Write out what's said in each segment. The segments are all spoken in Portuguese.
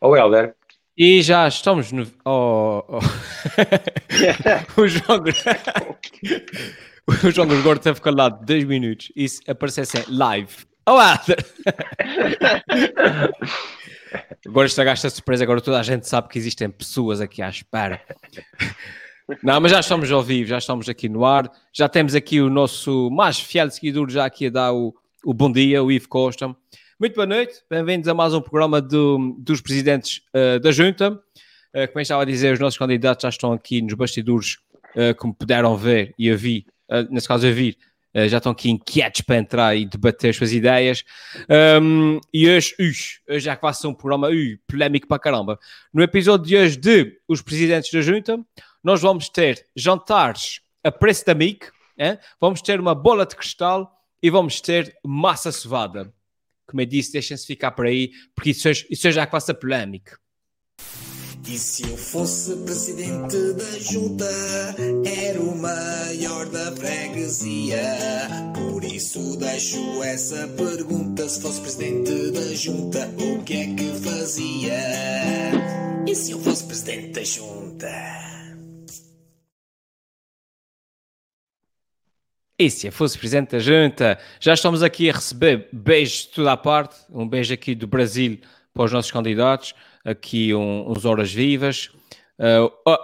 Ou Helder. E já estamos no. Oh, oh. o João O João Gordo teve calado 10 minutos e se aparecesse em live. Oh, Helder! agora estragaste a surpresa, agora toda a gente sabe que existem pessoas aqui à espera. Não, mas já estamos ao vivo, já estamos aqui no ar. Já temos aqui o nosso mais fiel seguidor, já aqui a dar o, o bom dia, o Ivo Costa. Muito boa noite, bem-vindos a mais um programa do, dos presidentes uh, da Junta. Uh, como eu estava a dizer, os nossos candidatos já estão aqui nos bastidores, uh, como puderam ver e ouvir, nesse caso ouvir, já estão aqui inquietos para entrar e debater as suas ideias. Um, e hoje, hoje já que vai ser um programa polémico para caramba. No episódio de hoje de Os Presidentes da Junta, nós vamos ter jantares a preço da MIC, hein? vamos ter uma bola de cristal e vamos ter massa cevada. Como eu disse, deixem-se ficar por aí, porque isso, isso já é quase polémico. E se eu fosse presidente da junta, era o maior da freguesia. Por isso deixo essa pergunta: se fosse presidente da junta, o que é que fazia? E se eu fosse presidente da junta? E se eu fosse presidente da junta, já estamos aqui a receber beijos de toda a parte. Um beijo aqui do Brasil para os nossos candidatos. Aqui um, uns horas vivas. Uh, oh,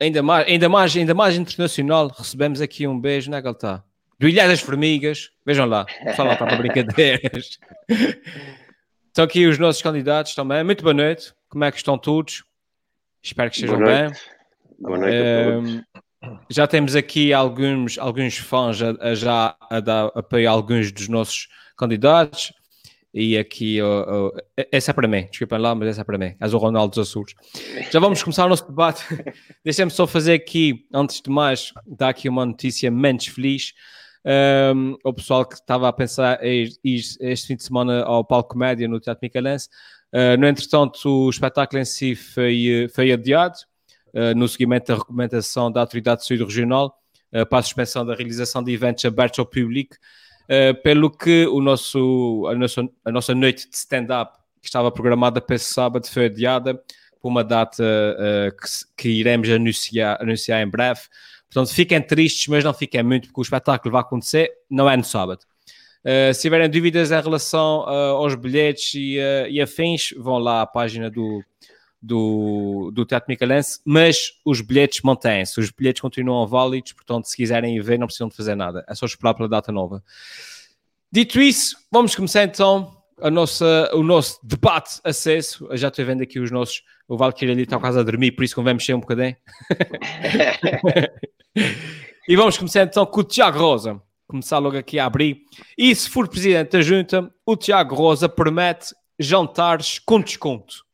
ainda, mais, ainda, mais, ainda mais internacional, recebemos aqui um beijo, não é, Galtá? Do Ilha das Formigas. Vejam lá, só lá para brincadeiras. Estão aqui os nossos candidatos também. Muito boa noite. Como é que estão todos? Espero que estejam bem. Boa noite a todos. Já temos aqui alguns, alguns fãs a, a já a dar apoio a alguns dos nossos candidatos. E aqui, uh, uh, essa é para mim, desculpem lá, mas essa é para mim. És o Ronaldo dos Açores. Já vamos começar o nosso debate. Deixem-me só fazer aqui, antes de mais, dar aqui uma notícia menos feliz. Um, o pessoal que estava a pensar ir, este fim de semana ao Palco Comédia no Teatro Micalense. Uh, no entretanto, o espetáculo em si foi, foi adiado. Eh, no seguimento da recomendação da Autoridade de Saúde Regional uh, para a suspensão da realização de eventos abertos ao público, uh, pelo que o nosso, a, nossa, a nossa noite de stand-up, que estava programada para esse sábado, foi adiada por uma data que, que, iremos anunciar, anunciar em breve. Portanto, fiquem tristes, mas não fiquem muito, porque o espetáculo vai acontecer, não é no sábado. Uh, se tiverem dúvidas em relação uh, aos bilhetes e, uh, e afins, vão lá à página do, do, do Teatro Micalense, mas os bilhetes mantêm-se, os bilhetes continuam válidos, portanto, se quiserem ir ver, não precisam de fazer nada, é só esperar pela data nova. Dito isso, vamos começar então a nossa, o nosso debate acesso. Eu já estou vendo aqui os nossos. O Valkyrie ali está quase a dormir, por isso convém mexer um bocadinho. e vamos começar então com o Tiago Rosa. Começar logo aqui a abrir. E se for presidente da junta, o Tiago Rosa promete jantares com desconto.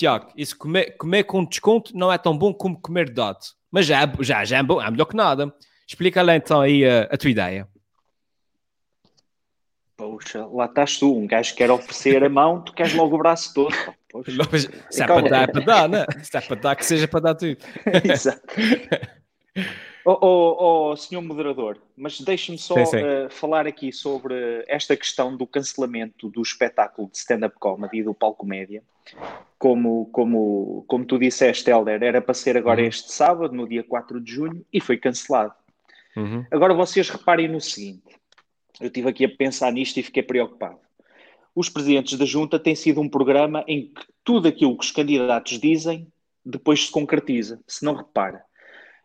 Tiago, isso comer, comer com desconto não é tão bom como comer dado. Mas já, é já, já é, bom, é melhor que nada. Explica lá então aí a, a tua ideia. Poxa, lá estás tu, um gajo que quer oferecer a mão, tu queres logo o braço todo. Poxa. Se é para dar, é para dar, né? Se é para dar, que seja para dar tudo. Exato. Oh, oh, oh, senhor moderador, mas deixe-me só sim, sim. Uh, falar aqui sobre esta questão do cancelamento do espetáculo de stand-up comedy do Palco Média. Como, como, como tu disseste, Helder, era para ser agora uhum. este sábado, no dia 4 de junho, e foi cancelado. Uhum. Agora vocês reparem no seguinte: eu estive aqui a pensar nisto e fiquei preocupado. Os presidentes da junta têm sido um programa em que tudo aquilo que os candidatos dizem depois se concretiza. Se não repara,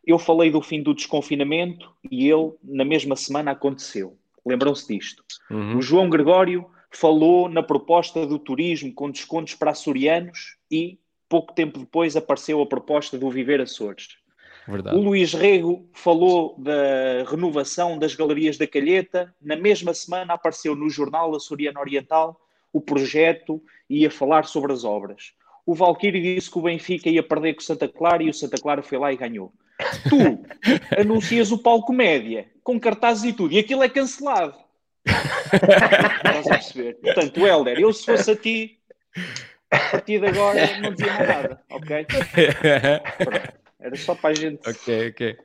eu falei do fim do desconfinamento e ele, na mesma semana, aconteceu. Lembram-se disto? Uhum. O João Gregório falou na proposta do turismo com descontos para açorianos e, pouco tempo depois, apareceu a proposta do Viver Açores. Verdade. O Luís Rego falou da renovação das galerias da Calheta. Na mesma semana apareceu no jornal Açoriano Oriental o projeto e ia falar sobre as obras. O Valquírio disse que o Benfica ia perder com o Santa Clara e o Santa Clara foi lá e ganhou. Tu anuncias o palco média com cartazes e tudo, e aquilo é cancelado. Estás a perceber? Portanto, Helder, eu se fosse a ti, a partir de agora não dizia mais nada, ok? Era só para a gente. Ok, ok.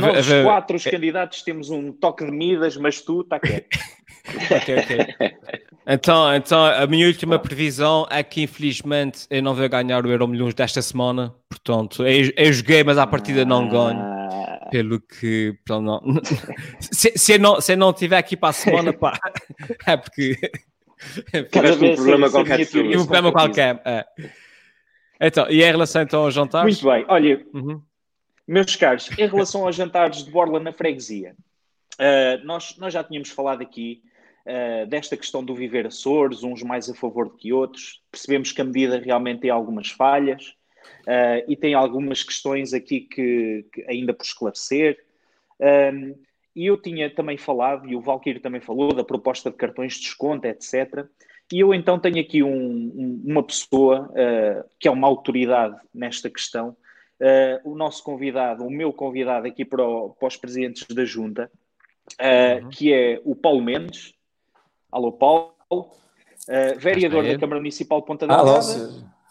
Nós quatro os candidatos temos um toque de Midas, mas tu está quieto. Ok, ok. Então, então, a minha última previsão é que infelizmente eu não vou ganhar o Euro Milhões desta semana. Portanto, eu, eu joguei, mas à partida não ganho. Ah. Pelo que. Pelo não, se, se, eu não, se eu não estiver aqui para a semana, pá, é porque. Vez um problema qualquer. Um problema qualquer. É. Então, e em relação então aos jantares? Muito bem, olha, uhum. meus caros, em relação aos jantares de Borla na freguesia, uh, nós, nós já tínhamos falado aqui uh, desta questão do viver Açores, uns mais a favor do que outros. Percebemos que a medida realmente tem algumas falhas uh, e tem algumas questões aqui que, que ainda por esclarecer. Um, ehm, e eu tinha também falado, e o Valkyrie também falou, da proposta de cartões de desconto, etc. E eu então tenho aqui um, um, uma pessoa uh, que é uma autoridade nesta questão, uh, o nosso convidado, o meu convidado aqui para, o, para os presidentes da Junta, uh, uhum. que é o Paulo Mendes. Alô, Paulo. Uh, vereador da Câmara Municipal de Ponta Delgada,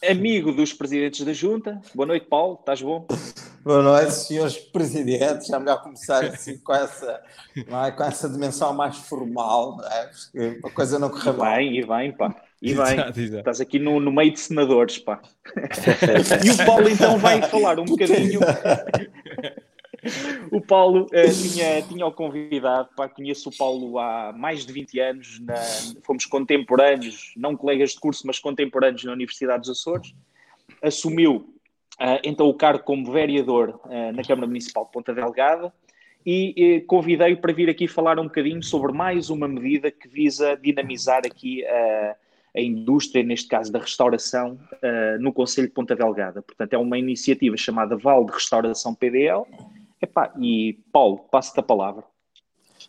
amigo dos presidentes da Junta. Boa noite, Paulo, estás bom? Boa noite, senhores presidentes. Já melhor começar assim com essa, é? com essa dimensão mais formal, não é? Porque a coisa não corre bem. E bem, pá. E bem, estás aqui no, no meio de senadores, pá. e o Paulo então vai falar um bocadinho o Paulo uh, tinha, tinha o convidado, pá, conheço o Paulo há mais de 20 anos, na, fomos contemporâneos, não colegas de curso, mas contemporâneos na Universidade dos Açores. Assumiu uh, então o cargo como vereador uh, na Câmara Municipal de Ponta Delgada e convidei-o para vir aqui falar um bocadinho sobre mais uma medida que visa dinamizar aqui a a indústria, neste caso da restauração, uh, no Conselho de Ponta Delgada. Portanto, é uma iniciativa chamada Val de Restauração PDL, Epá, e Paulo, passo-te a palavra.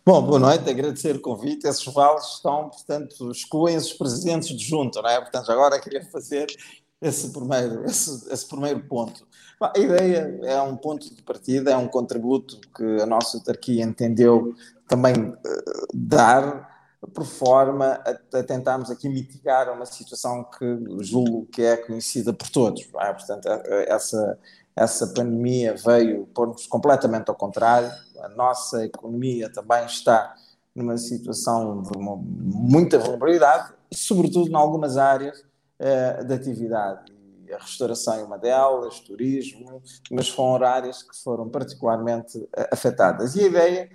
Bom, boa noite, agradecer o convite. Esses vales estão, portanto, excluem os presidentes de junto, não é? Portanto, agora queria fazer esse primeiro, esse, esse primeiro ponto. A ideia é um ponto de partida, é um contributo que a nossa autarquia entendeu também uh, dar por forma a, a, tentarmos aqui mitigar uma situação que julgo que é conhecida por todos. É? Portanto, essa, essa pandemia veio pôr-nos completamente ao contrário. A nossa economia também está numa situação de uma, muita vulnerabilidade, sobretudo em algumas áreas uh, de atividade. A restauração é uma delas, turismo, mas foram áreas que foram particularmente uh, afetadas. E a ideia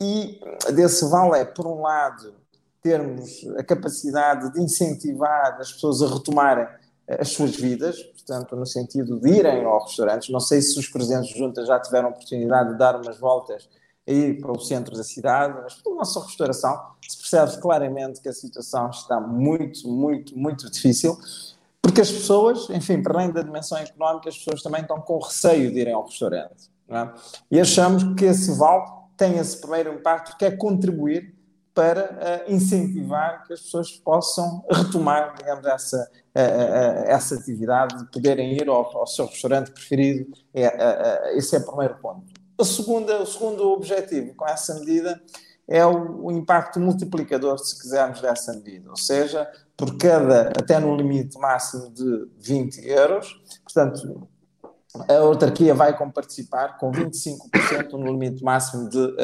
e desse vale é, por um lado, termos a capacidade de incentivar as pessoas a retomarem as suas vidas, portanto, no sentido de irem ao restaurante. Não sei se os presidentes de junta já tiveram oportunidade de dar umas voltas aí para o centro da cidade, mas pela nossa restauração se percebe claramente que a situação está muito, muito, muito difícil, porque as pessoas, enfim, para além da dimensão económica, as pessoas também estão com receio de irem ao restaurante. É? E achamos que esse vale tem esse primeiro impacto, que é contribuir para uh, incentivar que as pessoas possam retomar, digamos, essa, uh, uh, essa atividade, de poderem ir ao, ao seu restaurante preferido. É, esse é o primeiro ponto. A segunda, o segundo objetivo com essa medida é o, o, impacto multiplicador, se quisermos, dessa medida. Ou seja, por cada, até no limite máximo de 20 euros, portanto, a autarquia vai participar com 25% no limite máximo de,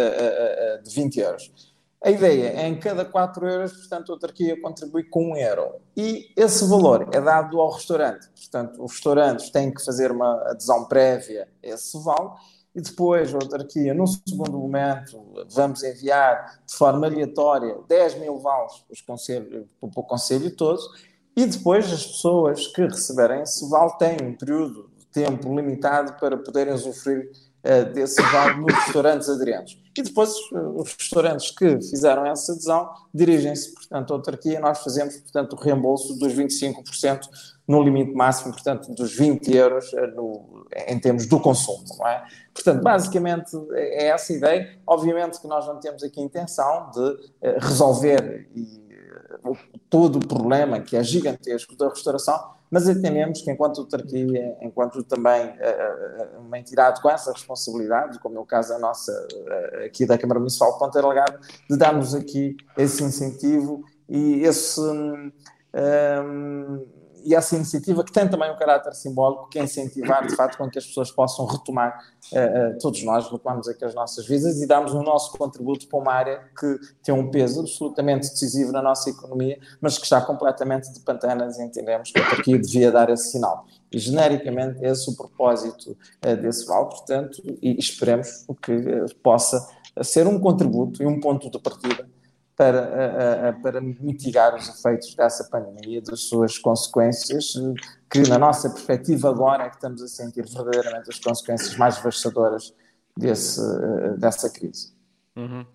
de 20 euros. A ideia é em cada 4 euros, portanto, a autarquia contribui com 1 euro. E esse valor é dado ao restaurante. Portanto, os restaurantes têm que fazer uma adesão prévia a esse vale e depois a autarquia, no segundo momento, vamos enviar de forma aleatória 10 mil vales para, o Conselho todo e depois as pessoas que receberem esse vale têm um período de tempo limitado para poderem usufruir uh, desse vale nos restaurantes aderentes. E depois os restaurantes que fizeram essa adesão dirigem-se, portanto, à autarquia. Nós fazemos, portanto, o reembolso dos 25% no limite máximo, portanto, dos 20 euros eh, no, em termos do consumo, não é? Portanto, basicamente é essa a ideia. Obviamente que nós não temos aqui intenção de eh, resolver e, todo o problema que é gigantesco da restauração, mas entendemos que enquanto autarquia, enquanto também uh, uma entidade com essa responsabilidade, como é o caso da nossa, uh, aqui da Câmara Municipal de Ponta de darmos aqui esse incentivo e esse, um, e essa iniciativa que tem também um caráter simbólico, que é incentivar, de facto, com que as pessoas possam retomar, uh, uh, todos nós retomamos aqui as nossas vidas e damos o nosso contributo para uma área que tem um peso absolutamente decisivo na nossa economia, mas que está completamente de pantanas e entendemos que a Turquia devia dar esse sinal. E, genericamente, esse é o propósito uh, desse vale, portanto, e esperemos que possa ser um contributo e um ponto de partida para, para mitigar os efeitos dessa pandemia, das suas consequências, que na nossa perspectiva agora é que estamos a sentir verdadeiramente as consequências mais devastadoras desse, dessa crise. Uhum.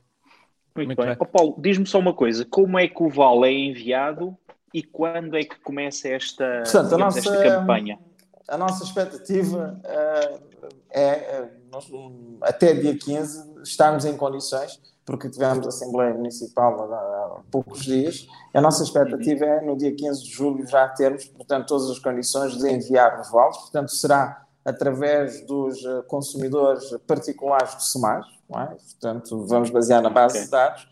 Muito, Muito, bem. bem. Oh, Paulo, diz-me só uma coisa, como é que o VAL é enviado e quando é que começa esta, Portanto, digamos, nossa, esta campanha? A nossa expectativa uh, é, uh, até dia 15, estarmos em condições porque tivemos a Assembleia Municipal há, poucos dias. A nossa expectativa é, no dia 15 de julho, já termos, portanto, todas as condições de enviar os vales. Portanto, será através dos eh, consumidores particulares do SEMAS, é? portanto, vamos basear na base okay. de dados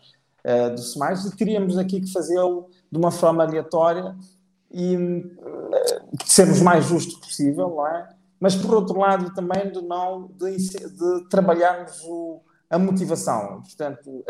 uh, do SEMAS e teríamos aqui que fazê-lo de uma forma aleatória e uh, sermos mais justo possível, não é? Mas, por outro lado, também de não de, de trabalharmos o a motivação. Portanto,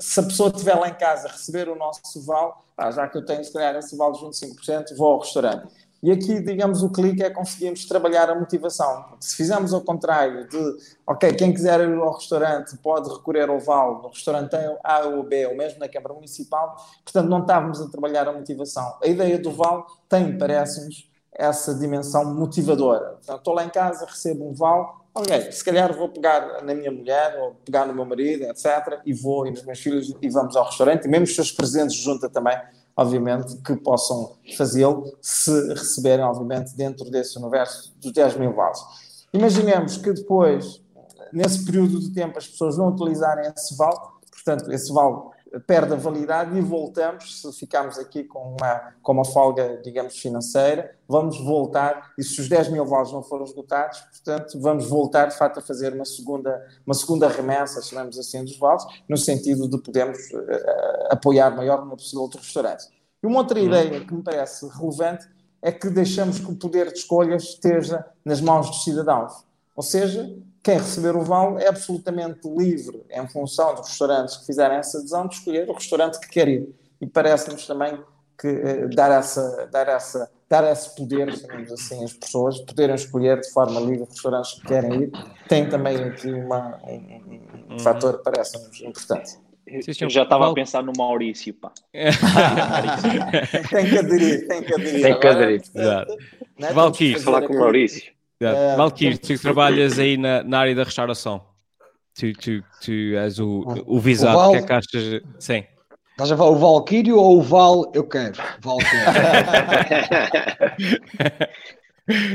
se a pessoa estiver lá em casa receber o nosso val, ah, já que eu tenho, se calhar, esse val de 25%, vou ao restaurante. E aqui, digamos, o clique é conseguirmos trabalhar a motivação. Se fizermos ao contrário de, ok, quem quiser ir ao restaurante pode recorrer ao VAL, no restaurante A ou B, ou mesmo na Câmara Municipal, portanto, não estávamos a trabalhar a motivação. A ideia do VAL tem, parece-nos, essa dimensão motivadora. Portanto, estou lá em casa, recebo um VAL, ok, se calhar vou pegar na minha mulher ou pegar no meu marido, etc., e vou e nos meus filhos e vamos ao restaurante, e mesmo os seus presentes junta também, obviamente, que possam fazê-lo se receberem, obviamente, dentro desse universo dos 10 mil vales. Imaginemos que depois, nesse período de tempo, as pessoas não utilizarem esse vale, portanto, esse vale perde a validade e voltamos, se ficarmos aqui com uma, com uma folga, digamos, financeira, vamos voltar, e se os 10 mil vales não forem esgotados, portanto, vamos voltar, de facto, a fazer uma segunda, uma segunda remessa, chamamos assim, dos vales, no sentido de podermos uh, apoiar maior número possível outros restaurantes. E uma outra uhum. ideia que me parece relevante é que deixamos que o poder de escolha esteja nas mãos dos cidadãos. Ou seja, quem receber o vale é absolutamente livre, em função dos restaurantes que fizerem essa adesão, de escolher o restaurante que quer ir. E parece-nos também que eh, dar, essa, dar, essa, dar esse poder, digamos assim, às pessoas, poderem escolher de forma livre os restaurantes que querem ir, tem também aqui uma, um, um uhum. fator que parece-nos importante. Eu já estava a pensar no Maurício, pá. tem que aderir, tem que aderir. Tem que aderir, exato. Né? Valkyrie. falar com o Maurício. Uh, Valkyrie, tu trabalhas aí na, na, área da restauração. Tu, tu, tu és o, o visado, o Val... que é que achas? Sim. Estás a falar o Valkyrio ou o Val eu quero? Val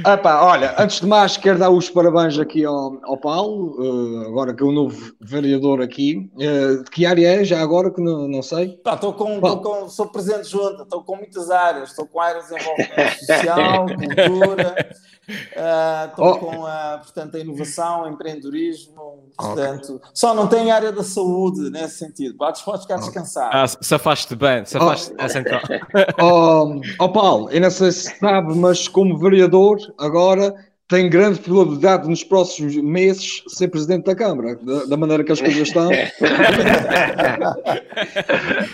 ah, pá, olha, antes de mais quero dar os parabéns aqui ao, ao Paulo, uh, agora que é o novo vereador aqui. Uh, de que área é já agora que não, não sei? Estou com, com, sou presente junto, estou com muitas áreas, estou com áreas de desenvolvimento social, cultura, Estou uh, oh. com a, portanto, a inovação, empreendedorismo, portanto, okay. só não tem área da saúde nesse sentido. Podes, podes ficar descansado. Ah, se afaste bem, se afaste oh. central. oh, oh, Paulo, eu não sei se sabe, mas como vereador, agora tem grande probabilidade nos próximos meses ser presidente da Câmara, da, da maneira que as coisas estão.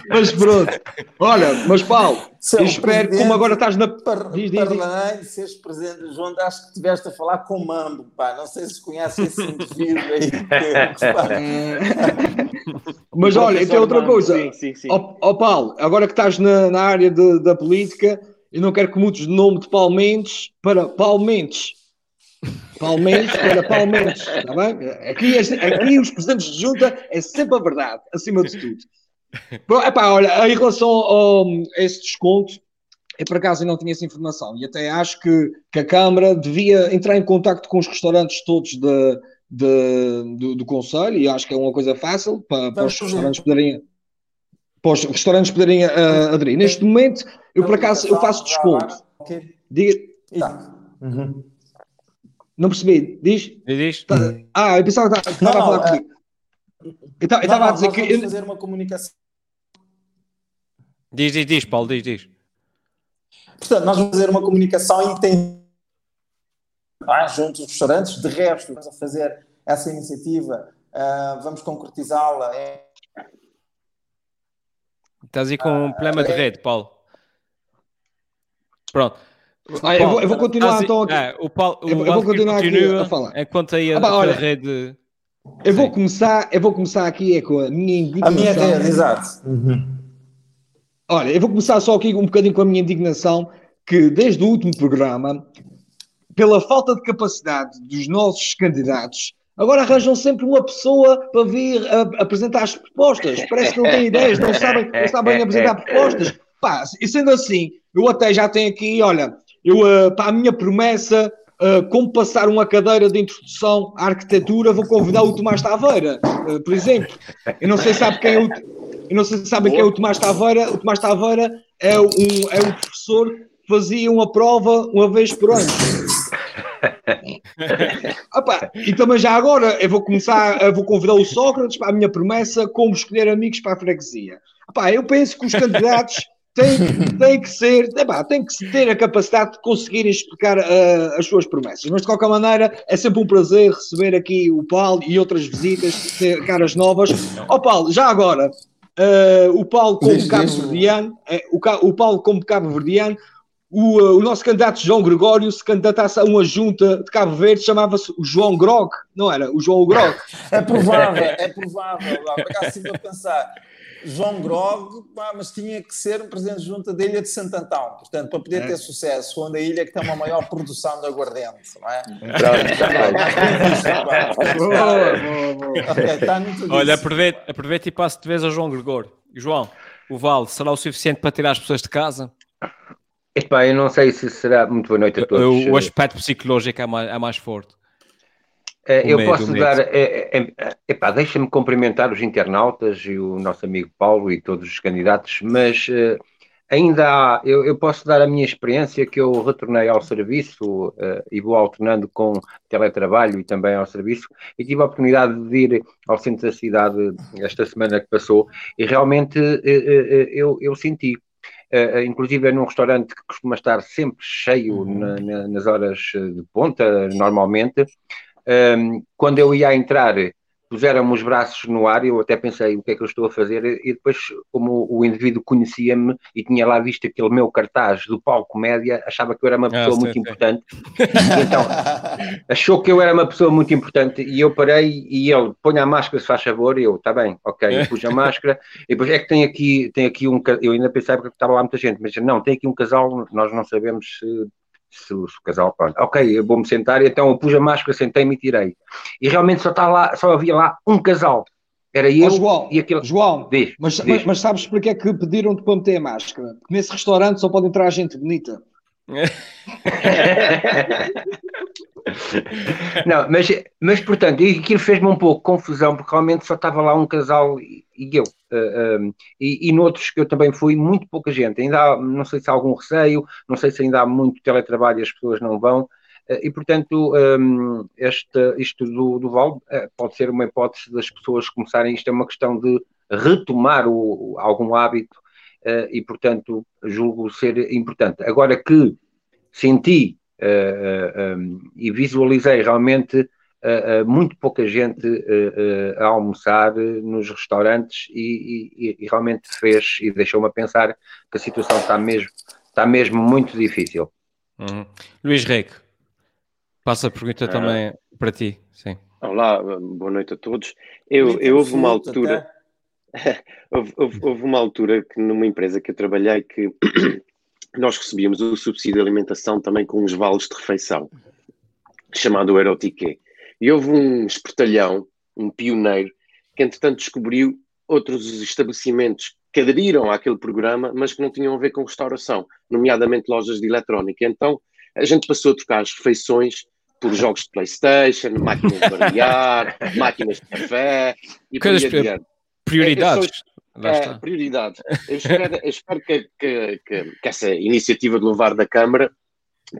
mas pronto, olha, mas Paulo, espero como agora estás na. Par, diz, diz, diz. seres presidente junto, acho que estiveste a falar com o Mambo, pá. Não sei se conhece esse indivíduo aí. mas olha, e tem outra coisa. Sim, sim, sim. Ó, ó Paulo, agora que estás na, na área de, da política, eu não quero que mudes de nome de Palmentes para Palmentes Palmeiras para Palmeiras, está bem? Aqui, aqui os presidentes de junta é sempre a verdade, acima de tudo. Bom, epá, olha, em relação a esse desconto, eu por acaso não tinha essa informação e até acho que, que a Câmara devia entrar em contato com os restaurantes todos de, de, do, do Conselho e acho que é uma coisa fácil para, para os restaurantes poderem para os restaurantes poderem uh, aderir. Neste momento, eu por acaso eu faço desconto. Diga. Tá. Uhum. Não percebi. Diz? Diz. Tá. Ah, eu pensava que estava a falar é- comigo. Eu estava a dizer que. Eu... fazer uma comunicação. Diz, diz, diz, Paulo, diz, diz. Portanto, nós vamos fazer uma comunicação intensa junto aos restaurantes. De resto, vamos fazer essa iniciativa, uh, vamos concretizá-la. Estás aí com um problema de rede, Paulo. Pronto. Ah, eu, vou, eu, vou, continuar então aqui. É, o Paulo, eu, eu vou continuar aqui a falar. Enquanto aí a, ah, olha, rede. Eu vou, começar, eu vou começar aqui é com a minha indignação. A minha rede, exato. Uhum. Olha, eu vou começar só aqui um bocadinho com a minha indignação, que desde o último programa, pela falta de capacidade dos nossos candidatos, agora arranjam sempre uma pessoa para vir a, a apresentar as propostas. Parece que não têm ideias, não sabem, não sabem apresentar propostas. Pá, e sendo assim, eu até já tenho aqui, olha, eu, uh, para a minha promessa, uh, como passar uma cadeira de introdução à arquitetura, vou convidar o Tomás Taveira, uh, por exemplo. Eu não sei se sabe quem é o, eu não sei se sabem quem é o Tomás Taveira. O Tomás Taveira é um, é um professor que fazia uma prova uma vez por ano. Opa, e também já agora eu vou começar, eu vou convidar o Sócrates para a minha promessa como escolher amigos para a freguesia. Opa, eu penso que os candidatos têm, têm que ser, epá, têm que ter a capacidade de conseguirem explicar uh, as suas promessas. Mas de qualquer maneira é sempre um prazer receber aqui o Paulo e outras visitas, caras novas. Ó oh, Paulo, já agora, uh, o Paulo como cabo-verdiano, é, o, o Paulo como cabo-verdiano, o, uh, o, nosso candidato João Gregório se candidatasse a uma junta de Cabo Verde, chamava-se o João Grog, não era? O João Grog. é provável, é provável. Por acaso estive a pensar, João Grog, mas tinha que ser um presidente de junta da Ilha de Santo Antão, portanto, para poder é. ter sucesso, onde a ilha que tem uma maior produção de aguardente, não é? Olha, aproveita, aproveita e passo de vez ao João Gregor. João, o vale será o suficiente para tirar as pessoas de casa? Epá, eu não sei se será. Muito boa noite a todos. O, o aspecto psicológico é mais, é mais forte. Uh, eu medo, posso dar. É, é, epá, deixa-me cumprimentar os internautas e o nosso amigo Paulo e todos os candidatos, mas uh, ainda há. Eu, eu, posso dar a minha experiência que eu retornei ao serviço uh, e vou alternando com teletrabalho e também ao serviço, e tive a oportunidade de ir ao centro da cidade esta semana que passou, e realmente eu, eu senti. Uh, inclusive é num restaurante que costuma estar sempre cheio uhum. na, na, nas horas de ponta, normalmente, um, quando eu ia entrar, puseram-me os braços no ar, eu até pensei o que é que eu estou a fazer, e depois, como o indivíduo conhecia-me e tinha lá visto aquele meu cartaz do palco média, achava que eu era uma ah, pessoa ah, muito importante. Então, achou que eu era uma pessoa muito importante e eu parei e ele, põe a máscara se faz favor, e eu, está bem, ok, eu pus a máscara, e depois é que tem aqui, tem aqui um, eu ainda pensava que estava lá muita gente, mas não, tem aqui um casal, nós não sabemos se se, o casal, pronto, ok, eu vou-me sentar, e então eu pus a máscara, sentei-me e tirei. E realmente só, está lá, só havia lá um casal. Era eu oh, João, e aquele. João, diz, mas, diz. Mas, mas, sabes porque é que pediram-te para meter a máscara? Porque nesse restaurante só pode entrar gente bonita. Não, mas, mas portanto, aquilo fez-me um pouco confusão, porque realmente só estava lá um casal e, e eu. Uh, um, e, e noutros que eu também fui, muito pouca gente. Ainda há, não sei se há algum receio, não sei se ainda há muito teletrabalho e as pessoas não vão. Uh, e portanto, um, este, isto do, do Val uh, pode ser uma hipótese das pessoas começarem. Isto é uma questão de retomar o, algum hábito e, portanto, julgo ser importante. Agora que senti um, e visualizei realmente uh, muito pouca gente a almoçar nos restaurantes e, e, e realmente fez e deixou-me a pensar que a situação está mesmo, está mesmo muito difícil. Uhum. Luís Reque, passa a pergunta ah. também para ti. Sim. Olá, boa noite a todos. Eu, eu houve uma altura, houve, houve, houve, uma altura que numa empresa que eu trabalhei que nós recebíamos o subsídio de alimentação também com uns vales de refeição, chamado Erotique. E houve um espertalhão, um pioneiro, que entretanto descobriu outros estabelecimentos que aderiram àquele programa, mas que não tinham a ver com restauração, nomeadamente lojas de eletrónica. Então a gente passou a trocar as refeições por jogos de Playstation, máquinas de variar, máquinas de café e por aí adiante. Prioridades. É, prioridades. Eu espero, eu espero que, que, que, que, essa iniciativa de levar da Câmara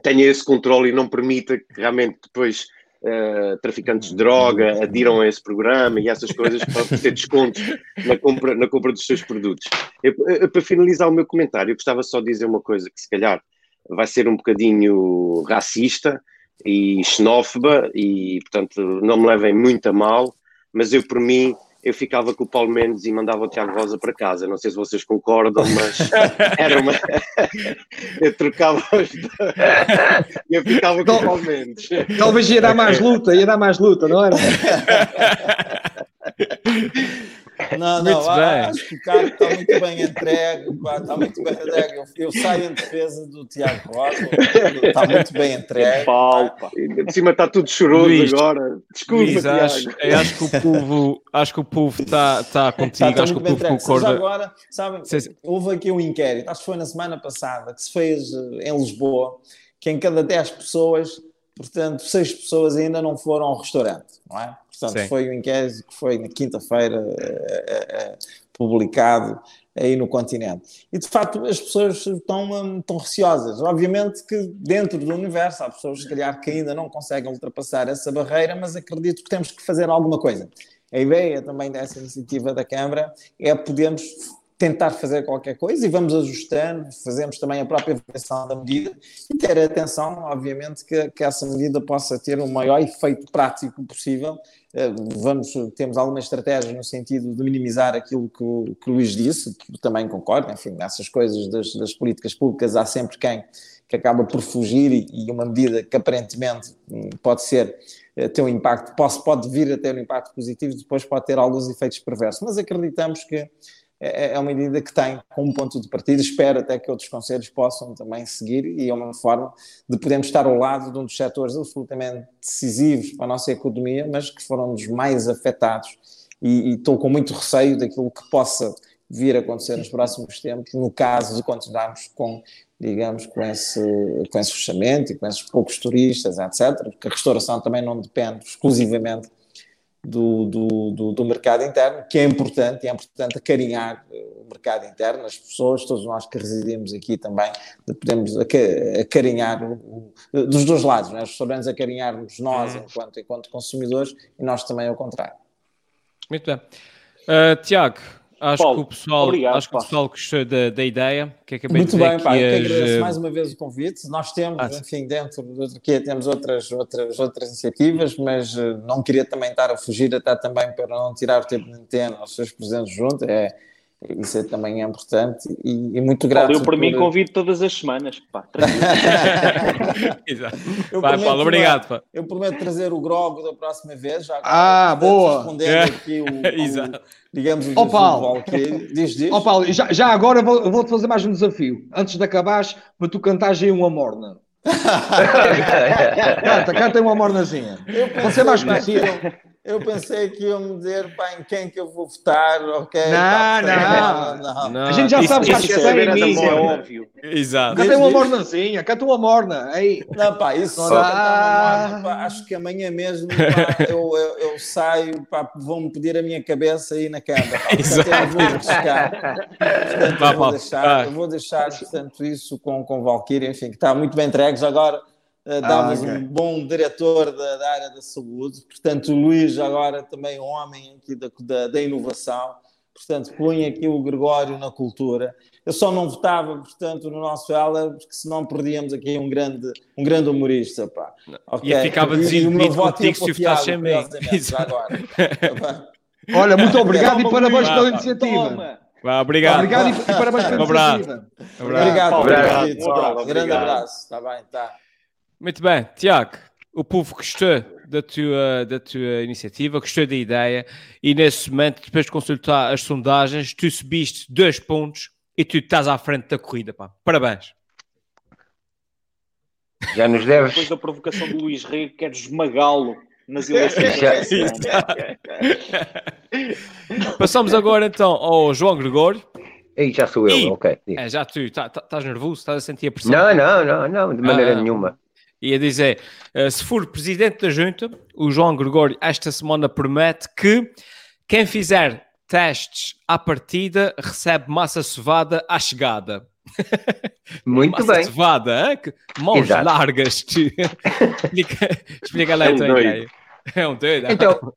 tenha esse controle e não permita que realmente depois uh, traficantes de droga adiram a esse programa e essas coisas para ter descontos na compra, na compra dos seus produtos. Eu, eu, para finalizar o meu comentário, eu gostava só de dizer uma coisa que se calhar vai ser um bocadinho racista e xenófoba e, portanto, não me levem muito a mal, mas eu, por mim, eu ficava com o Paulo Mendes e mandava o Tiago Rosa para casa. Não sei se vocês concordam, mas era uma. eu trocava os Eu ficava com o Paulo Mendes. Talvez ia dar mais luta, ia dar mais luta, não era? Não, não, acho que o carro está muito bem entregue, pá, está muito bem entregue. Eu, eu, saio em defesa do Tiago Rosa, está muito bem entregue. Pau, pá. De cima está tudo choroso Luís, agora. Desculpa, Luís, acho, acho, que o povo acho que o povo está, está contigo, está, acho que o povo concorda. agora, sabem, houve aqui um inquérito, acho que foi na semana passada, que se fez eh, em Lisboa, que em cada 10 pessoas, portanto, 6 pessoas ainda não foram ao restaurante, não é? Portanto, Sim. foi o inquérito que foi na quinta-feira uh, uh, publicado aí no continente. E de facto as pessoas estão, estão receosas. Obviamente que dentro do universo há pessoas, se calhar, que ainda não conseguem ultrapassar essa barreira, mas acredito que temos que fazer alguma coisa. A ideia também dessa iniciativa da Câmara é podermos tentar fazer qualquer coisa e vamos ajustando, fazemos também a própria avaliação da medida e ter atenção, obviamente, que, que essa medida possa ter o maior efeito prático possível. Eh, vamos, temos algumas estratégias no sentido de minimizar aquilo que o, que o Luís disse, que também concordo, enfim, nessas coisas das, das políticas públicas há sempre quem que acaba por fugir e, e uma medida que aparentemente hum, pode ser eh, ter um impacto, pode, pode vir a ter um impacto positivo, depois pode ter alguns efeitos perversos, mas acreditamos que é, é, é uma medida que tem como ponto de partida, espero até que outros conselhos possam também seguir e é uma forma de podermos estar ao lado de um dos setores absolutamente decisivos para a nossa economia, mas que foram dos mais afetados e, e estou com muito receio daquilo que possa vir a acontecer nos próximos tempos, no caso de continuarmos com, digamos, com esse, com esse fechamento e com esses poucos turistas, etc., porque a restauração também não depende exclusivamente do, do, do, do, mercado interno, que é importante, e é importante acarinhar eh, o mercado interno, as pessoas, todos nós que residimos aqui também, podemos acarinhar o, o, dos dois lados, né? os restaurantes acarinhar-nos nós uhum. enquanto, enquanto consumidores e nós também ao contrário. Muito bem. Uh, Tiago, Acho Paulo, que o pessoal, obrigado, acho que o pessoal gostou da, da ideia que acabei Muito de dizer bem, pá, eu agradeço mais uma vez o convite. Nós temos, ah, enfim, dentro do Turquia temos outras, outras, outras iniciativas, mas uh, não queria também estar a fugir até também para não tirar o tempo de antena aos seus presentes junto. É, isso é, também é importante e, e muito grato. eu, por, por mim, convido todas as semanas. Pá, Exato. Eu Vai, Paulo, obrigado. Pá. Eu prometo trazer o Grog da próxima vez. Já ah, boa! Respondendo é. aqui o, o, digamos, o oh, Paulo. Diz, diz. Oh, Paulo, já, já agora vou-te vou fazer mais um desafio. Antes de acabares, para tu cantares aí uma morna. canta, canta uma mornazinha. Você é mais conhecido. Eu pensei que iam dizer pá, em quem que eu vou votar, ok? Não, tá, não, não, não, A gente já isso, sabe que isso, isso é, mim, é óbvio. Exato. Canta uma mornazinha, canta uma morna. Aí. Não, pá, isso só ah. morna, pá, acho que amanhã mesmo pá, eu, eu, eu, saio, pá, vão-me pedir a minha cabeça aí na cama. Pá, Exato. Eu vou arriscar. Portanto, eu vou deixar, eu vou deixar portanto, isso com, com Valkyrie, enfim, que está muito bem entregues agora Uh, dávamos ah, okay. um bom diretor da, da, área da saúde, portanto, o Luís, agora também um homem aqui da, da, da, inovação, portanto, põe aqui o Gregório na cultura. Eu só não votava, portanto, no nosso ela, porque senão perdíamos aqui um grande, um grande humorista. Pá. Okay. E ficava desiludido contigo se votasse em mim. Olha, muito obrigado e parabéns pela iniciativa. obrigado. Obrigado e, parabéns pela iniciativa. Obrigado. Obrigado. Grande abraço. Está bem, está. Muito bem, Tiago, o povo gostou da tua, da tua iniciativa, gostou da ideia e nesse momento, depois de consultar as sondagens, tu subiste dois pontos e tu estás à frente da corrida, pá. Parabéns. Já nos deves. Depois da provocação do Luís Rei, quero esmagá-lo nas eleições. Passamos agora então ao João Gregório. Aí já sou eu, e, ok. É, já tu, estás tá, tá nervoso, estás a sentir a pressão? Não, não, não, não, de maneira ah, nenhuma ia dizer: uh, se for presidente da junta, o João Gregório esta semana promete que quem fizer testes à partida recebe massa cevada à chegada. Muito massa bem. que mãos Exato. largas. explica, explica lá é então a ideia. É um doido. Então,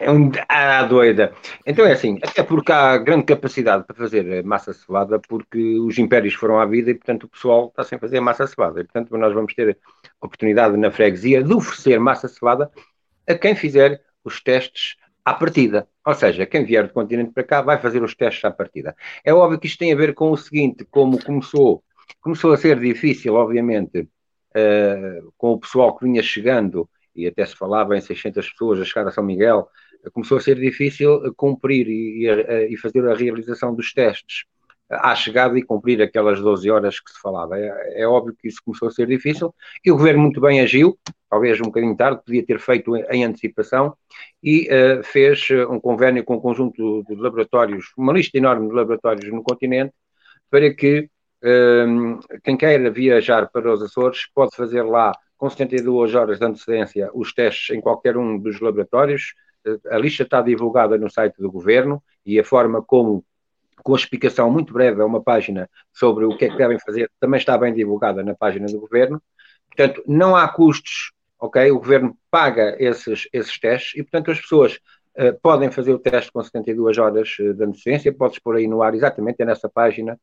é um ah, doida. Então é assim, até porque há grande capacidade para fazer massa cevada, porque os impérios foram à vida e, portanto, o pessoal está sem fazer massa cevada. E, portanto, nós vamos ter oportunidade na freguesia de oferecer massa cevada a quem fizer os testes à partida. Ou seja, quem vier do continente para cá vai fazer os testes à partida. É óbvio que isto tem a ver com o seguinte, como começou, começou a ser difícil, obviamente, uh, com o pessoal que vinha chegando, e até se falava em 600 pessoas a chegar a São Miguel, começou a ser difícil cumprir e, e, e fazer a realização dos testes à chegada e cumprir aquelas 12 horas que se falava. É, é, óbvio que isso começou a ser difícil e o governo muito bem agiu, talvez um bocadinho tarde, podia ter feito em, antecipação e uh, fez eh, um convênio com um conjunto de laboratórios, uma lista enorme de laboratórios no continente, para que uh, quem queira viajar para os Açores pode fazer lá com 72 horas de antecedência os testes em qualquer um dos laboratórios. A lista está divulgada no site do governo e a forma como com explicação muito breve a uma página sobre o que é que devem fazer, também está bem divulgada na página do Governo. Portanto, não há custos, ok? O Governo paga esses, esses testes e, portanto, as pessoas uh, podem fazer o teste com 72 horas uh, de antecedência, podes pôr aí no ar exatamente é nessa página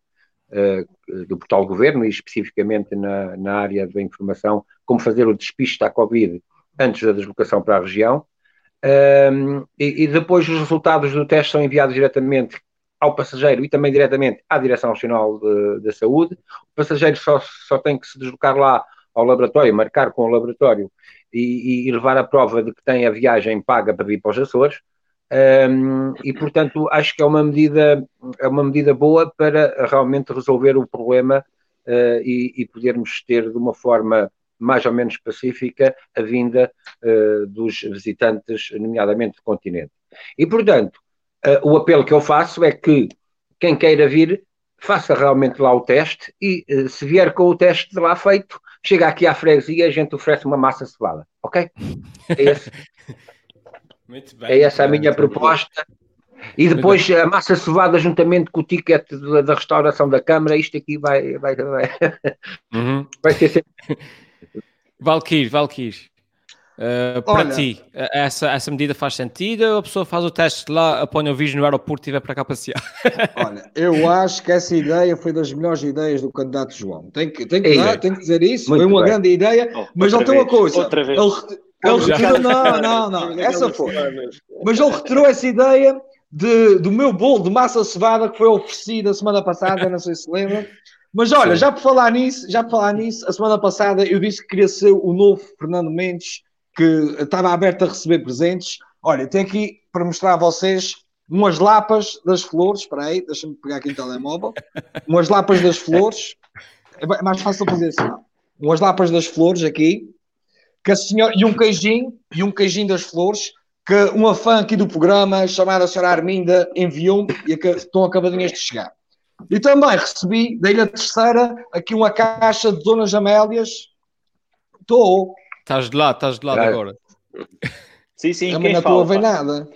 uh, do portal Governo e especificamente na, na área da informação, como fazer o despiste à Covid antes da deslocação para a região. Um, e, e, depois os resultados do teste são enviados diretamente ao passageiro e também diretamente à Direção Nacional da Saúde. O passageiro só, só tem que se deslocar lá ao laboratório, marcar com o laboratório e, e levar a prova de que tem a viagem paga para vir para os Açores. Um, e portanto acho que é uma medida é uma medida boa para realmente resolver o problema uh, e, e, podermos ter de uma forma mais ou menos pacífica a vinda uh, dos visitantes, nomeadamente do continente. E portanto Uh, o apelo que eu faço é que quem queira vir faça realmente lá o teste e uh, se vier com o teste de lá feito, chega aqui à freguesia e a gente oferece uma massa cevada, ok? É, esse. Bem, é essa a minha proposta. E depois a massa cevada juntamente com o ticket da, da restauração da Câmara, isto aqui vai, vai, vai, uhum. vai ser sempre. Valkyrie. Uh, para Olha, ti, essa, essa medida faz sentido ou a pessoa faz o teste lá, apanha o vídeo no aeroporto e vai para cá passear? Olha, eu acho que essa ideia foi das melhores ideias do candidato João. Tem que, tem que, dar, tem que dizer isso. Muito foi uma bem. grande ideia, oh, mas não tem uma coisa. Outra vez. Ele, ele retirou, não, não, não, essa foi. Mas ele retirou essa ideia de, do meu bolo de massa cevada que foi oferecido a semana passada, não sei se lembra. Mas olha, Sim. já por falar nisso, já por falar nisso, a semana passada eu disse que queria ser o novo Fernando Mendes que estava aberto a receber presentes. Olha, tenho aqui para mostrar a vocês umas lapas das flores. Espera aí, deixa-me pegar aqui o telemóvel. Umas lapas das flores. É mais fácil fazer assim. Umas lapas das flores aqui. Que a senhora, e um queijinho, e um queijinho das flores, que uma fã aqui do programa, chamada Senhora Arminda, enviou-me e estão acabadinhas de chegar. E também recebi, da Ilha Terceira, aqui uma caixa de Donas Amélias. Estou. Estás de lado, estás de lado agora. Sim, sim, Também não estou a ver nada.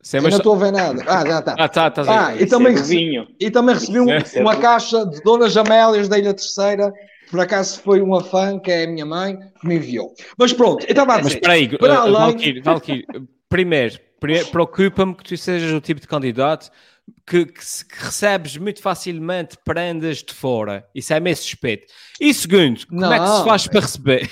Sem não estou a ver nada. Ah, já está. Ah, tá, tá, ah, e, também recebi, e também recebi um, uma caixa de Donas Amélias da Ilha Terceira. Por acaso foi uma fã, que é a minha mãe, que me enviou. Mas pronto, eu estava a dizer. Mas espera aí, para uh, além... Valkyrie, Valkyrie, primeiro, primeiro preocupa-me que tu sejas o tipo de candidato que, que, que, recebes muito facilmente prendas de fora. Isso é meio suspeito. E segundo, como não. é que se faz para receber?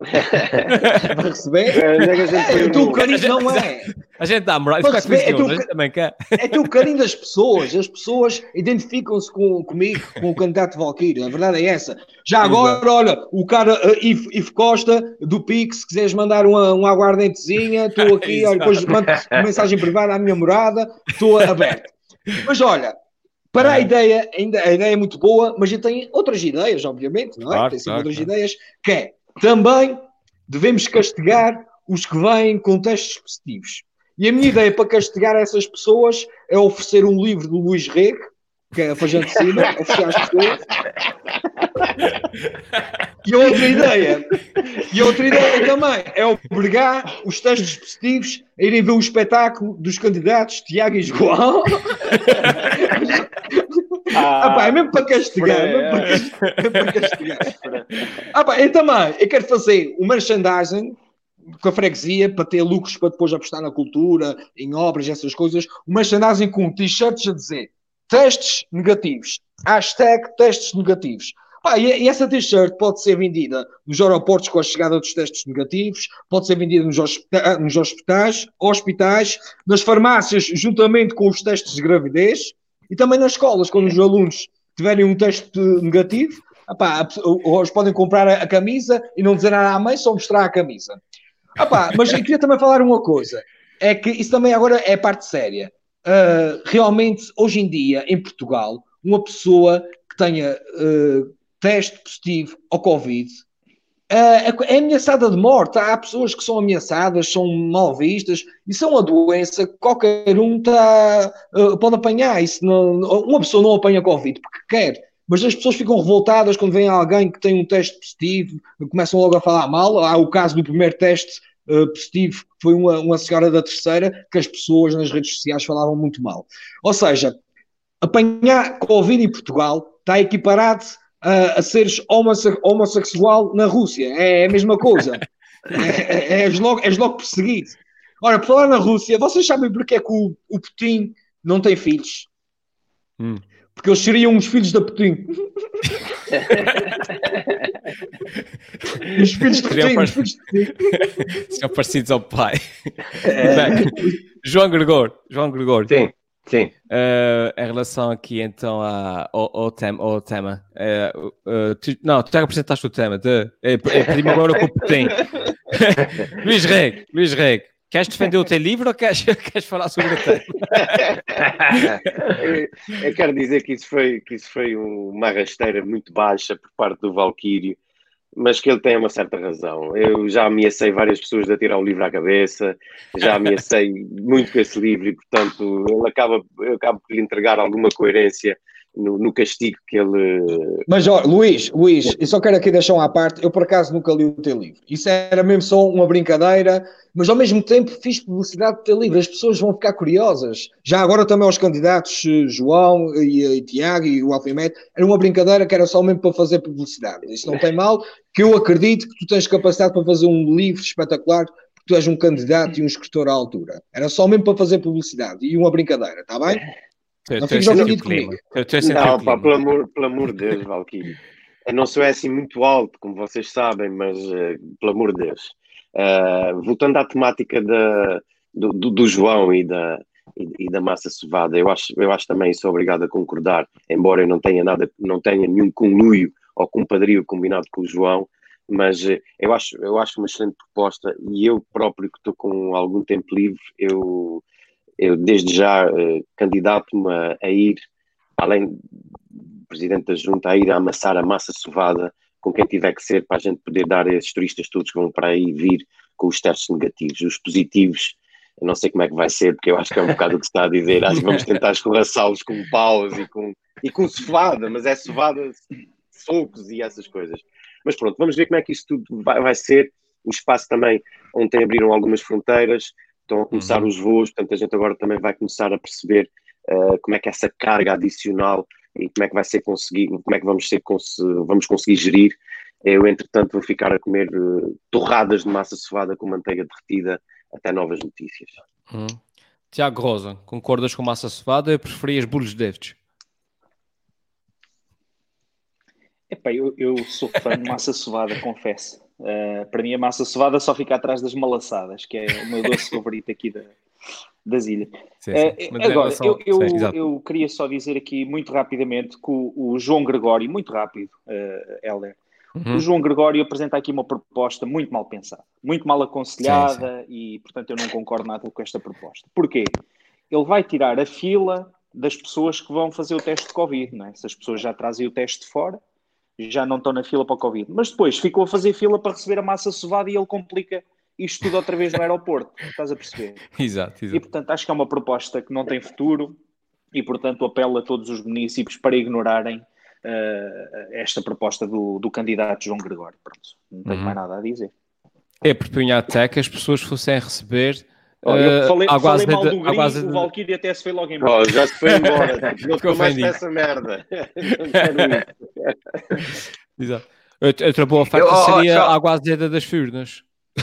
para receber? É, é, o carinho não é. A gente dá moral, para receber, é, gente também quer. É tu o carinho das pessoas. As pessoas identificam-se com, comigo, com o candidato Valkyrie. A verdade é essa. Já agora, Exato. olha, o cara uh, Ivo, Costa do Pix, se quiseres mandar uma, uma aguardentezinha, estou aqui, olha, depois mando mensagem privada à minha morada, estou aberto. Mas olha, para a ideia, ainda a ideia é muito boa, mas eu tenho outras ideias, obviamente, não é? Claro, tem claro, outras claro. ideias, que é também devemos castigar os que vêm com testes positivos. E a minha ideia para castigar essas pessoas é oferecer um livro do Luís Rego, que é a Fajante Cima, oferecer às pessoas. E outra ideia, e outra ideia também é obrigar os testes positivos a irem ver o espetáculo dos candidatos Tiago e João Ah, ah pá, é mesmo para castigar. É mesmo para castigar. ah, pá, eu também, eu quero fazer o merchandising com a freguesia para ter lucros para depois apostar na cultura, em obras, essas coisas. O merchandising com t-shirts a dizer testes negativos. Hashtag testes negativos. Pá, e, essa t-shirt pode ser vendida nos aeroportos com a chegada dos testes negativos, pode ser vendida nos, hospita nos hospitais, hospitais, nas farmácias, juntamente com os testes de gravidez, e também nas escolas, quando os alunos tiverem um teste negativo, epá, eles podem comprar a, camisa e não dizer nada à mãe, só mostrar a camisa. Epá, mas eu queria também falar uma coisa, é que isso também agora é parte séria. Uh, realmente, hoje em dia, em Portugal, uma pessoa que tenha uh, teste positivo ao Covid, é ameaçada de morte. Há pessoas que são ameaçadas, são mal vistas, e são uma doença que qualquer um tá, uh, pode apanhar. Isso não, uma pessoa não apanha Covid porque quer, mas as pessoas ficam revoltadas quando vem alguém que tem um teste positivo, começam logo a falar mal. Há o caso do primeiro teste uh, positivo, que foi uma, uma senhora da terceira, que as pessoas nas redes sociais falavam muito mal. Ou seja, apanhar Covid em Portugal está equiparado a, a seres homosse homossexual na Rússia. É, é a mesma coisa. é, é, és, logo, és logo perseguido. Ora, por falar na Rússia, vocês sabem porque é que o, o Putin não tem filhos? Hum. Porque eles seriam os filhos da Putin. os filhos de Putin. Par... Os filhos de Putin. São parecidos ao pai. É. Bem, João Gregor. João Gregor. Sim. Sim. Uh, em relação aqui então ao, ao, tema. Ao tema uh, uh, tu, não, tu já apresentaste o tema. De, é, é primeiro agora o que tem. Luís Reg, Luís Reg, queres defender o teu livro ou queres, queres falar sobre o tema? eu, quero dizer que isso foi, que isso foi uma rasteira muito baixa por parte do Valquírio mas que ele tem uma certa razão. Eu já ameacei várias pessoas de atirar o livro à cabeça, já ameacei muito com esse livro e, portanto, ele acaba, eu acabo por lhe entregar alguma coerência no, no, castigo que ele. Mas, ó, Luís, Luís, eu só quero aqui deixar uma parte. Eu, por acaso, nunca li o teu livro. Isso era mesmo só uma brincadeira, mas ao mesmo tempo fiz publicidade do teu livro. As pessoas vão ficar curiosas. Já agora também aos candidatos, eh, João e, e Tiago e o Alfimed, era uma brincadeira que era só mesmo para fazer publicidade. Isso não tem mal, que eu acredito que tu tens capacidade para fazer um livro espetacular porque tu és um candidato e um escritor à altura. Era só mesmo para fazer publicidade e uma brincadeira, está bem? Não fiques ofendido comigo. Não, pá, pelo amor, pelo amor de Deus, Valkyrie. Eu não sou assim muito alto, como vocês sabem, mas uh, pelo amor de Deus. Uh, voltando à temática da, do, do, do João e da, e, e, da massa cevada, eu acho, eu acho também sou obrigado a concordar, embora eu não tenha nada, não tenha nenhum conluio ou compadrio combinado com o João, mas uh, eu acho, eu acho uma excelente proposta e eu próprio que estou com algum tempo livre, eu eu desde já uh, candidato-me a, a, ir, além do presidente da junta, a ir a amassar a massa sovada com quem tiver que ser para a gente poder dar a esses turistas todos que vão para aí vir com os testes negativos. Os positivos, eu não sei como é que vai ser, porque eu acho que é um bocado o que está a dizer, acho que vamos tentar escorraçá-los com paus e com, e com sovada, mas é sovada, socos e essas coisas. Mas pronto, vamos ver como é que isto tudo vai, vai ser. O espaço também, ontem abriram algumas fronteiras, estão a começar uhum. os voos, portanto a gente agora também vai começar a perceber uh, como é que essa carga adicional e como é que vai ser conseguido, como é que vamos, ser, vamos conseguir gerir. Eu, entretanto, vou ficar a comer uh, torradas de massa sovada com manteiga derretida até novas notícias. Uhum. Tiago Rosa, concordas com massa sovada ou preferias bolos de Epá, eu, eu sou fã de massa sovada, confesso. Uh, para mim, a massa cevada só fica atrás das malaçadas, que é o meu doce favorito aqui da, das ilhas. Sim, sim. Uh, agora, eu, eu, sim, eu, queria só dizer aqui muito rapidamente que o, o João Gregório, muito rápido, uh, Helder, uhum. o João Gregório apresenta aqui uma proposta muito mal pensada, muito mal aconselhada e, portanto, eu não concordo nada com esta proposta. Porquê? Ele vai tirar a fila das pessoas que vão fazer o teste de Covid, não é? Se as pessoas já trazem o teste de fora, já não estão na fila para o Covid. Mas depois ficou a fazer fila para receber a massa sovada e ele complica isto tudo outra vez no aeroporto. Estás a perceber? Exato, exato. E portanto acho que é uma proposta que não tem futuro e portanto apelo a todos os municípios para ignorarem uh, esta proposta do, do candidato João Gregório. Pronto, não tenho uhum. mais nada a dizer. É porque até que as pessoas fossem receber Olha, eu falei, uh, falei mal do Grim, de... o Valkyrie até se foi logo embora. Oh, já se foi embora. Não ficou mais essa merda. Exato. Outra boa oferta eu, oh, seria só... a das furnas.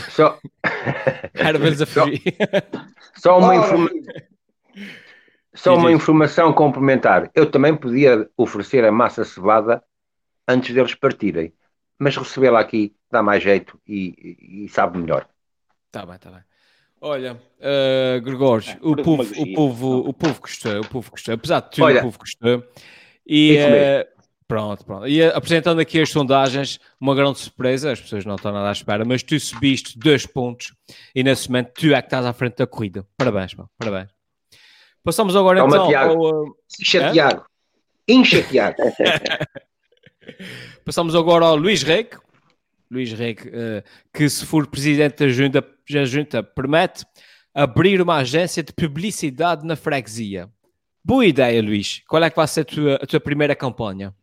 Só... Era vezes a fugir. Só, só uma informação. Só uma informação complementar. Eu também podia oferecer a massa cevada antes deles partirem, mas recebê-la aqui dá mais jeito e, e, sabe melhor. Tá bem, tá bem. Olha, uh, Gregório, é, o, povo, o, povo, o povo gostou, o povo gostou, apesar de tudo, Olha, o povo gostou. E uh, pronto, pronto. E uh, apresentando aqui as sondagens, uma grande surpresa, as pessoas não estão nada à espera, mas tu subiste dois pontos e nesse momento tu é que estás à frente da corrida. Parabéns, mano, parabéns. Passamos agora Toma, então Tiago. ao. Uh... Tiago. Tiago. Passamos agora ao Luís Reque. Luís Reque, uh, que se for presidente da junta, da junta, permite abrir uma agência de publicidade na freguesia. Boa ideia, Luís. Qual é que vai ser a tua, a tua primeira campanha?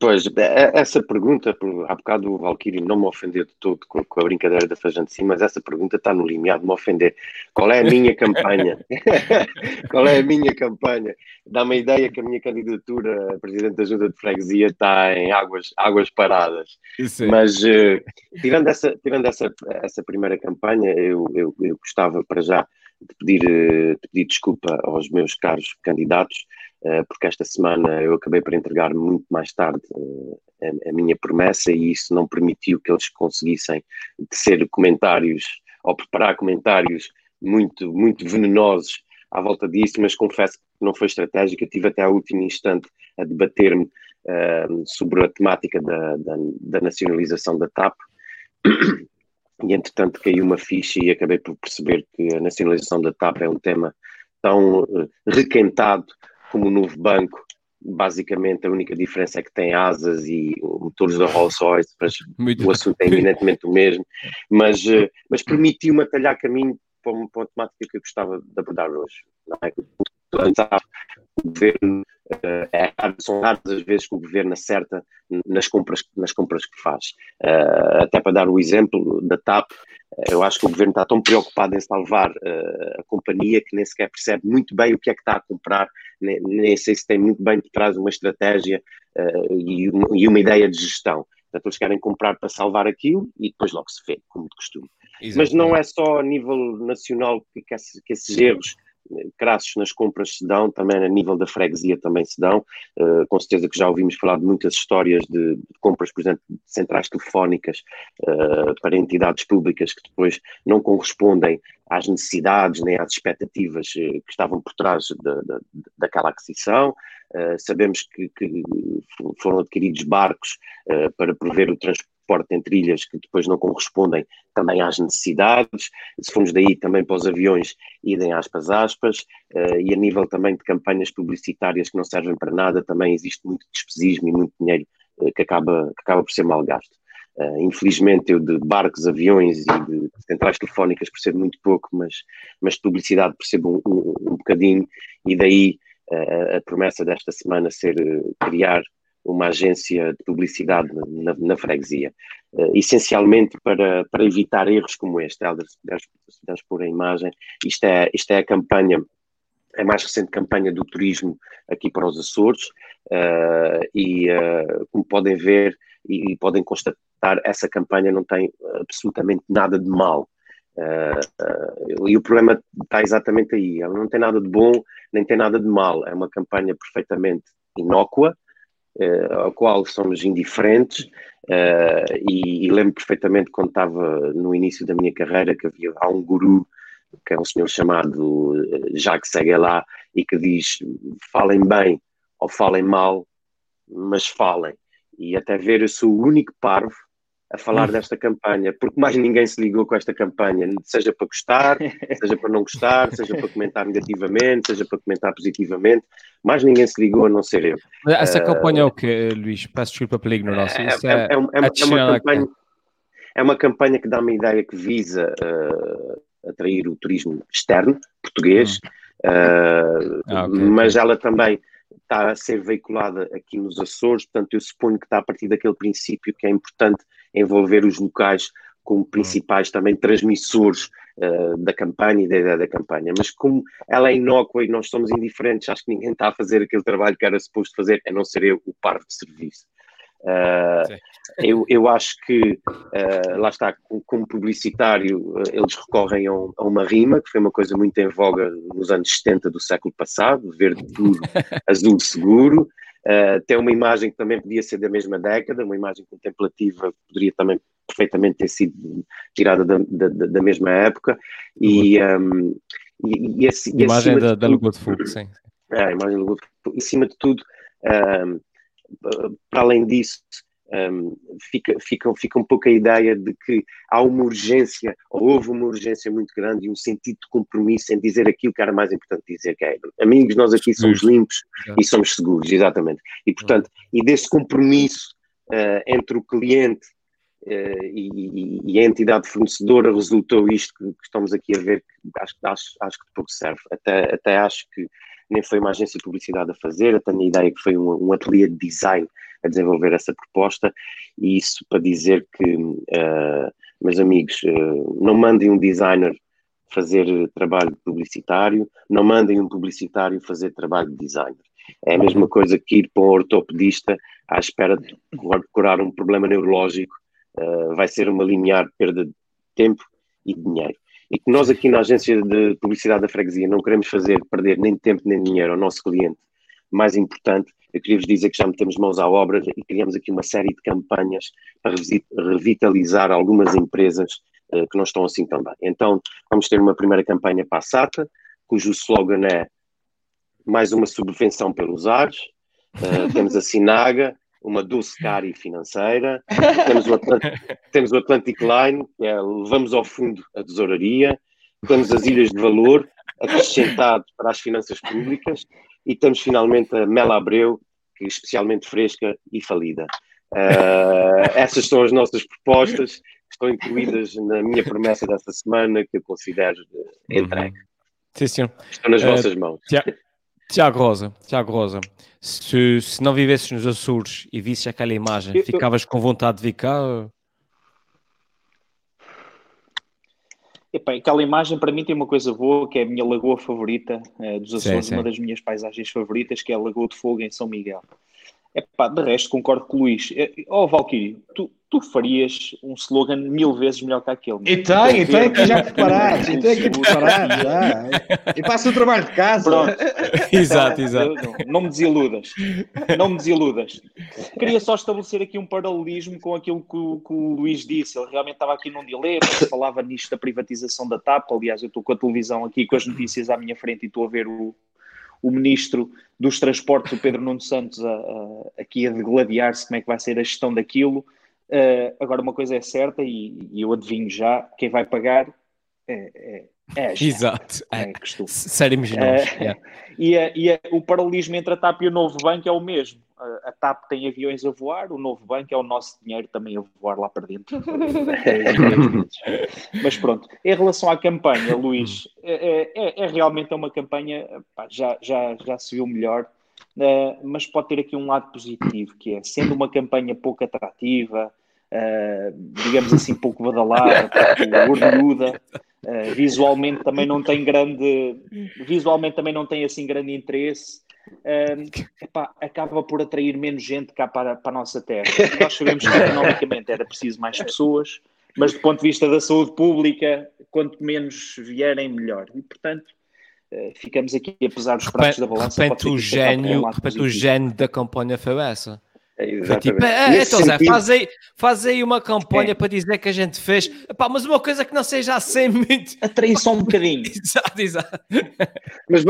Pois, é, essa pergunta, há bocado o Valkyrie não me ofendeu de todo com, a brincadeira da Fajante sim, mas essa pergunta está no limiar de me ofender. Qual é a minha campanha? Qual é a minha campanha? Dá-me a ideia que a minha candidatura a Presidente da Junta de Freguesia está em águas, águas paradas. Sim. Mas, uh, tirando, essa, tirando essa, essa primeira campanha, eu, eu, eu gostava para já de pedir, eh, de pedir desculpa aos meus caros candidatos, porque esta semana eu acabei por entregar muito mais tarde eh, a, a, minha promessa e isso não permitiu que eles conseguissem tecer comentários ou preparar comentários muito, muito venenosos à volta disso, mas confesso que não foi estratégica, tive até ao último instante a debater-me uh, sobre a temática da, da, da nacionalização da TAP. E entretanto caiu uma ficha e acabei por perceber que a nacionalização da TAP é um tema tão requentado como o novo banco, basicamente a única diferença é que tem asas e motores da Rolls-Royce, mas Muito o assunto é eminentemente o mesmo, mas, eh, mas permitiu-me atalhar caminho para uma, para uma temática que eu gostava de abordar hoje. Não é? O governo Uh, é, são raras as vezes que o governo acerta nas compras, nas compras que faz. Uh, até para dar o exemplo da TAP, uh, eu acho que o governo está tão preocupado em salvar a companhia que nem sequer percebe muito bem o que é que está a comprar, nem, nem sei se tem muito bem por trás uma estratégia e uma, e, uma, ideia de gestão. Portanto, eles querem comprar para salvar aquilo e depois logo se vê, como de costume. Exatamente. Mas não é só a nível nacional que, que, esses erros crassos nas compras se dão, também a nível da freguesia também se dão. Uh, com certeza que já ouvimos falar de muitas histórias de, de compras, por exemplo, de centrais telefónicas uh, para entidades públicas que depois não correspondem às necessidades nem às expectativas uh, que estavam por trás de, de, daquela aquisição. sabemos que, que, foram adquiridos barcos para prever o transporte transporte entre ilhas que depois não correspondem também às necessidades. Se formos daí também para os aviões, idem aspas, aspas. Uh, e a nível também de campanhas publicitárias que não servem para nada, também existe muito despesismo e muito dinheiro uh, que, acaba, que acaba por ser mal gasto. Uh, infelizmente, eu de barcos, aviões e de centrais telefónicas percebo muito pouco, mas, mas de publicidade percebo um, um, um bocadinho, e daí a promessa desta semana ser criar uma agência de publicidade na, na freguesia, uh, essencialmente para, para evitar erros como este. Se puderes pôr a imagem, isto é, isto é a campanha, a mais recente campanha do turismo aqui para os Açores, uh, e uh, como podem ver e, e, podem constatar, essa campanha não tem absolutamente nada de mal. E o problema está exatamente aí. Ela não tem nada de bom, nem tem nada de mal. É uma campanha perfeitamente inócua, ao qual somos indiferentes, uh, e, e, lembro perfeitamente quando estava no início da minha carreira que havia há um guru, que é um senhor chamado eh, Jacques Seguelá, e que diz: falem bem ou falem mal, mas falem. E até ver, eu sou o único parvo a falar desta campanha, porque mais ninguém se ligou com esta campanha, seja para gostar, seja para não gostar, seja para comentar negativamente, seja para comentar positivamente, mais ninguém se ligou a não ser eu. Essa uh, campanha é o que, Luís? Peço desculpa pela ignorância. É, é, é, é, uma, é, uma campanha, é uma campanha que dá uma ideia que visa uh, atrair o turismo externo, português, uh, ah, okay, mas okay. ela também está a ser veiculada aqui nos Açores, portanto eu suponho que está a partir daquele princípio que é importante envolver os locais como principais também transmissores uh, da campanha e da ideia da campanha. Mas como ela é inócua e nós somos indiferentes, acho que ninguém está a fazer aquele trabalho que era suposto fazer, a não ser eu, o par de serviço. Uh, eu, eu acho que, uh, lá está, como publicitário, uh, eles recorrem a, um, a, uma rima, que foi uma coisa muito em voga nos anos 70 do século passado, verde puro, azul seguro. tem uma imagem que também podia ser da mesma década, uma imagem contemplativa poderia também perfeitamente ter sido tirada da, da, da mesma época. E, um, e, e, e imagem da, da de Fogo, sim. É, a imagem da Lagoa de Fogo. Em cima de tudo, um, para além disso, um, fica, fica, fica um pouco a ideia de que há uma urgência, ou houve uma urgência muito grande e um sentido de compromisso em dizer aquilo que era mais importante dizer, que é amigos, nós aqui somos limpos e somos seguros, exatamente. E portanto, e desse compromisso uh, entre o cliente uh, e, e, a entidade fornecedora resultou isto que, que, estamos aqui a ver, que acho, acho, acho que de pouco serve. Até, até acho que nem foi uma agência de publicidade a fazer, eu tenho a ideia que foi um, um ateliê de design a desenvolver essa proposta, e isso para dizer que, uh, meus amigos, uh, não mandem um designer fazer trabalho publicitário, não mandem um publicitário fazer trabalho de designer. É a mesma coisa que ir para um ortopedista à espera de curar um problema neurológico, uh, vai ser uma linear perda de tempo e dinheiro e que nós aqui na agência de publicidade da freguesia não queremos fazer perder nem tempo nem dinheiro ao nosso cliente. Mais importante, eu queria vos dizer que já metemos mãos à obra e criamos aqui uma série de campanhas para revitalizar algumas empresas uh, que não estão assim tão bem. Então, vamos ter uma primeira campanha para a SATA, cujo slogan é mais uma subvenção pelos ares. Uh, temos a Sinaga, uma doce cari financeira, temos o, temos o Atlantic Line, que é levamos ao fundo a tesouraria, temos as ilhas de valor, acrescentado para as finanças públicas, e temos finalmente a Mela Abreu, que é especialmente fresca e falida. Uh, essas são as nossas propostas, que estão incluídas na minha promessa desta semana, que eu considero entregue. Sim, senhor. Estão nas uh, vossas mãos. Tiago Rosa, Tiago Rosa, se, se não vivesses nos Açores e visses aquela imagem, eu, ficavas com vontade de vir cá? Epá, aquela imagem para mim tem uma coisa boa, que é a minha lagoa favorita é, dos Açores, sim, sim. uma das minhas paisagens favoritas, que é a Lagoa de Fogo em São Miguel. Epá, de resto concordo com o Luís. Ó oh, Valkyrie, tu, tu farias um slogan mil vezes melhor que aquele. E tem, e tem aqui já preparado, e tem aqui preparado já. E passa o trabalho de casa. Pronto. exato, exato. Não, não, me desiludas. Não me desiludas. Queria só estabelecer aqui um paralelismo com aquilo que o, que o Luís disse. Ele realmente estava aqui num dilema, falava nisto da privatização da TAP. Aliás, eu estou com a televisão aqui com as notícias à minha frente e estou a ver o, o ministro dos Transportes, o Pedro Nuno Santos, a, a, aqui a degladiar-se como é que vai ser a gestão daquilo. Uh, agora, uma coisa é certa, e, e, eu adivinho já, quem vai pagar é, é, é Exato. É, é Sério, uh, yeah. E, a, e o paralelismo entre a TAP e o novo banco é o mesmo. A, TAP tem aviões a voar, o novo banco é o nosso dinheiro também a voar lá para dentro. Mas pronto, em relação à campanha, Luís, é, é, é realmente uma campanha, pá, já, já, já se viu melhor uh, mas pode ter aqui um lado positivo, que é, sendo uma campanha pouco atrativa, uh, digamos assim, pouco badalada, pouco uh, visualmente também não tem grande, visualmente também não tem assim grande interesse, epá, acaba por atrair menos gente cá para, para a nossa terra. Nós sabemos que economicamente era preciso mais pessoas, mas do ponto de vista da saúde pública, quanto menos vierem, melhor. E, portanto, eh, ficamos aqui a pesar os pratos da balança. Repente, o gênio, repente o gênio da campanha foi essa. É, tipo, é, então Zé, faz aí, faz aí uma campanha é. para dizer que a gente fez, Epá, mas uma coisa que não seja assim muito. Atrair só um bocadinho. exato, exato. Mas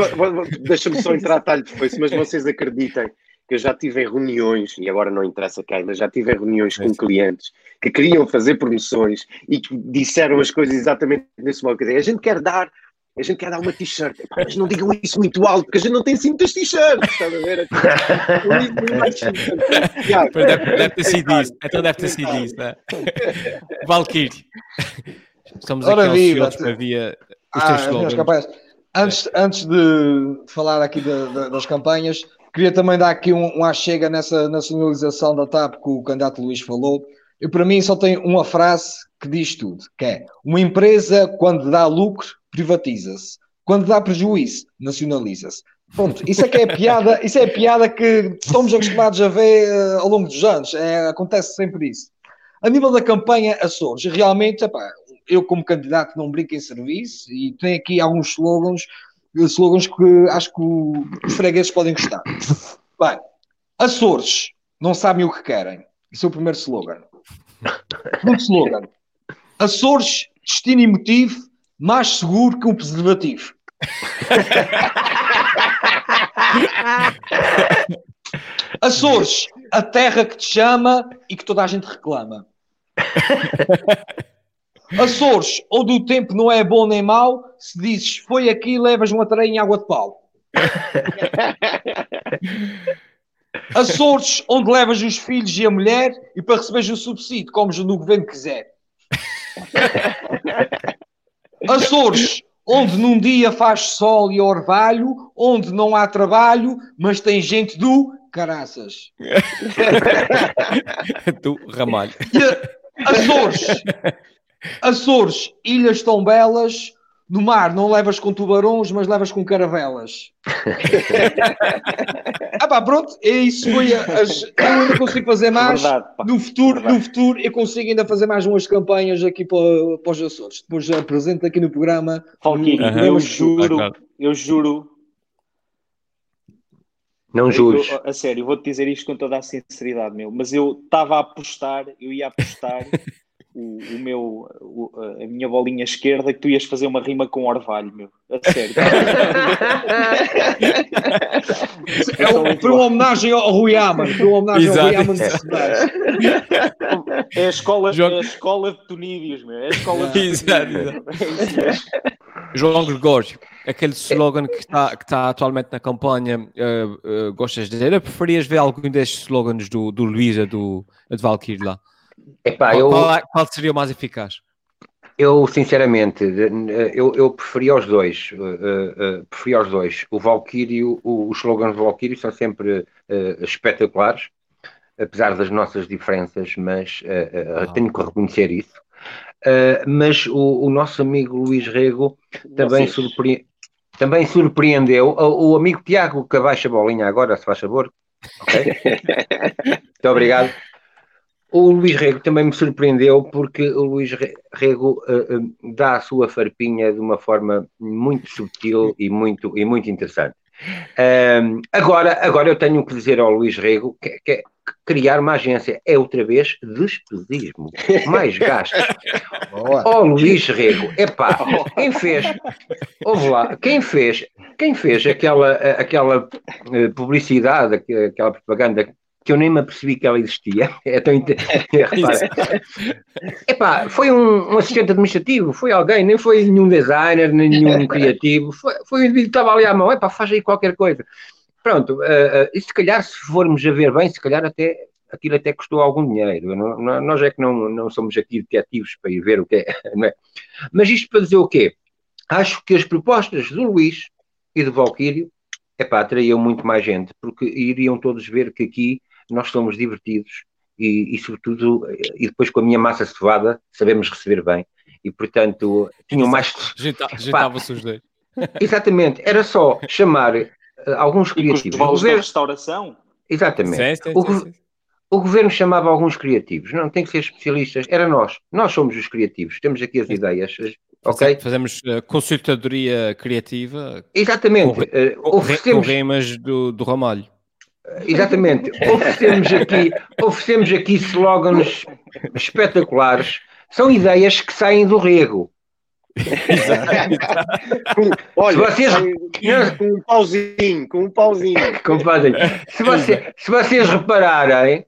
deixa-me só entrar talho depois, mas vocês acreditem que eu já tive em reuniões, e agora não interessa quem, mas já tive em reuniões com clientes que queriam fazer promoções e que disseram as coisas exatamente nesse modo. Quer dizer, a gente quer dar a gente quer dar uma t-shirt, mas não digam isso muito alto, porque a gente não tem assim muitas t-shirts, estás a ver? deve, deve ter sido isso, então deve ter sido isso, né? Valkyrie, estamos aqui ansiosos para ver os teus ah, slogans. Antes, antes de falar aqui de, de, das campanhas, queria também dar aqui um, um achega nessa nacionalização da TAP que o candidato Luís falou. Eu, para mim, só tem uma frase que diz tudo, que é uma empresa, quando dá lucro, privatiza-se. Quando dá prejuízo, nacionaliza-se. Pronto, isso é que é a piada, isso é a piada que estamos acostumados a ver uh, ao longo dos anos. É, acontece sempre isso. A nível da campanha Açores, realmente, epá, eu como candidato não brinco em serviço e tenho aqui alguns slogans, slogans que acho que os fregueses podem gostar. Bem, Açores não sabem o que querem. Esse é o primeiro slogan. Segundo slogan. Açores, destino e motivo mais seguro que um preservativo. Açores, a terra que te chama e que toda a gente reclama. Açores, onde o tempo não é bom nem mau, se dizes foi aqui, levas uma tareia em água de pau. Açores, onde levas os filhos e a mulher e para receberes o subsídio, comes no governo quiser. Açores, onde num dia faz sol e orvalho, onde não há trabalho, mas tem gente do caraças. do ramalho. Açores, Açores, ilhas tão belas, no mar não levas com tubarões, mas levas com caravelas. ah pá, pronto, é isso foi as, eu ainda consigo fazer mais. Verdade, no futuro, Verdade. no futuro eu consigo ainda fazer mais umas campanhas aqui para, para os Açores. Depois apresento aqui no programa. Falquinho, uhum. eu juro, eu juro. Não jures. a sério, vou-te dizer isto com toda a sinceridade, meu. Mas eu estava a apostar, eu ia apostar o, o meu, o, a minha bolinha esquerda que tu ias fazer uma rima com orvalho, meu. A sério. é um, foi uma homenagem ao Rui Aman. Foi uma homenagem Exato. ao Rui Aman É a escola, é a escola de Tunídeos, meu. É a escola de Exato. É João Gregório, aquele slogan que está, que está atualmente na campanha, uh, uh, gostas de dizer? Eu preferias ver algum destes slogans do, do Luísa, do, do Valkyrie lá? Epá, qual, eu, qual, qual, seria o mais eficaz? Eu, sinceramente, eu, eu preferia os dois. Uh, uh, preferia os dois. O Valkyrie, o, os slogans do Valkyrie são sempre uh, espetaculares, apesar das nossas diferenças, mas uh, tenho que reconhecer isso. mas o, o, nosso amigo Luís Rego também, surpre... também surpreendeu. O, o, amigo Tiago, que abaixa a bolinha agora, se faz favor. Okay? Muito obrigado. O Luís Rego também me surpreendeu porque o Luís Rego uh, uh, dá a sua farpinha de uma forma muito subtil e muito, e muito interessante. Uh, agora, agora eu tenho que dizer ao Luís Rego que, que, que criar uma agência é outra vez despesismo, mais gastos. Ó oh, Luís Rego, epá, quem fez, ouve lá, quem fez, quem fez aquela, aquela eh, publicidade, aquela propaganda que eu nem me apercebi que ela existia. É tão Epá, foi um, um, assistente administrativo, foi alguém, nem foi nenhum designer, nem nenhum criativo, foi, foi um indivíduo que estava ali à mão, epá, faz aí qualquer coisa. Pronto, uh, uh, e se calhar, se formos a ver bem, se calhar até aquilo até custou algum dinheiro. Não, não, nós é que não, não somos aqui detetives para ir ver o que é, não é? Mas isto para dizer o quê? Acho que as propostas do Luís e do Valquírio, epá, atraíam muito mais gente, porque iriam todos ver que aqui nós somos divertidos e, e, sobretudo, e depois com a minha massa cevada sabemos receber bem. E, portanto, tinham mais. Juntava-se os dois. Exatamente, era só chamar uh, alguns criativos. os governo... da restauração? Exatamente. Sim, sim, o, sim, o, governo chamava alguns criativos, não tem que ser especialistas, era nós. Nós somos os criativos, temos aqui as ideias. Ok? Fazemos uh, consultadoria criativa. Exatamente. Com, uh, oferecemos... com rimas do, do Ramalho. Exatamente. Oferecemos aqui, oferecemos aqui slogans espetaculares. São ideias que saem do rego. Olha, vocês... com um pauzinho, com um pauzinho. Com um pauzinho. Se, você, se vocês repararem,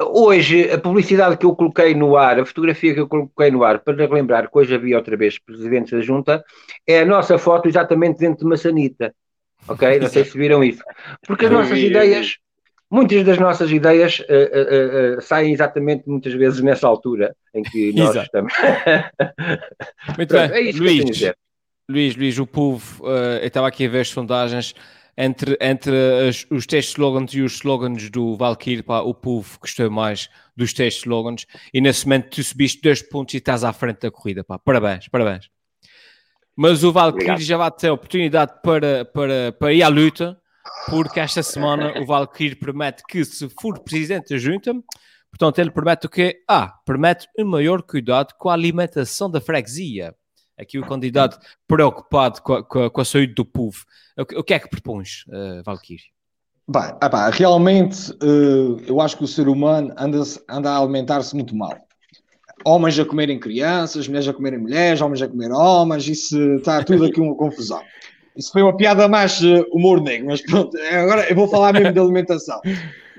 hoje a publicidade que eu coloquei no ar, a fotografia que eu coloquei no ar, para lembrar que hoje havia outra vez presidente da Junta, é a nossa foto exatamente dentro de uma sanita ok? Não sei se viram isso. Porque as nossas ideias, muitas das nossas ideias uh, uh, uh, saem exatamente muitas vezes nessa altura em que nós Exato. estamos. Muito bem, é Luís, Luís, Luís, o povo, eu estava aqui a ver as sondagens, entre, entre as, os testes slogans e os slogans do Valkyrie, pá, o povo gostou mais dos testes slogans e nesse momento tu subiste dois pontos e estás à frente da corrida, pá. Parabéns, parabéns. Mas o Valkyrie já vai ter a oportunidade para, para, para ir à luta, porque esta semana o Valkyrie promete que se for presidente da junta, portanto ele promete o quê? Ah, promete um maior cuidado com a alimentação da freguesia aqui o candidato preocupado com a, com a, com a saúde do povo. O, o, que é que propões, uh, Valkyrie? Bah, ah, bah, realmente, uh, eu acho que o ser humano anda, anda a alimentar-se muito mal. Homens a comerem crianças, mulheres a comerem mulheres, homens a comer homens, isso está tudo aqui uma confusão. Isso foi uma piada mais uh, humor negro, mas pronto, agora eu vou falar mesmo de alimentação.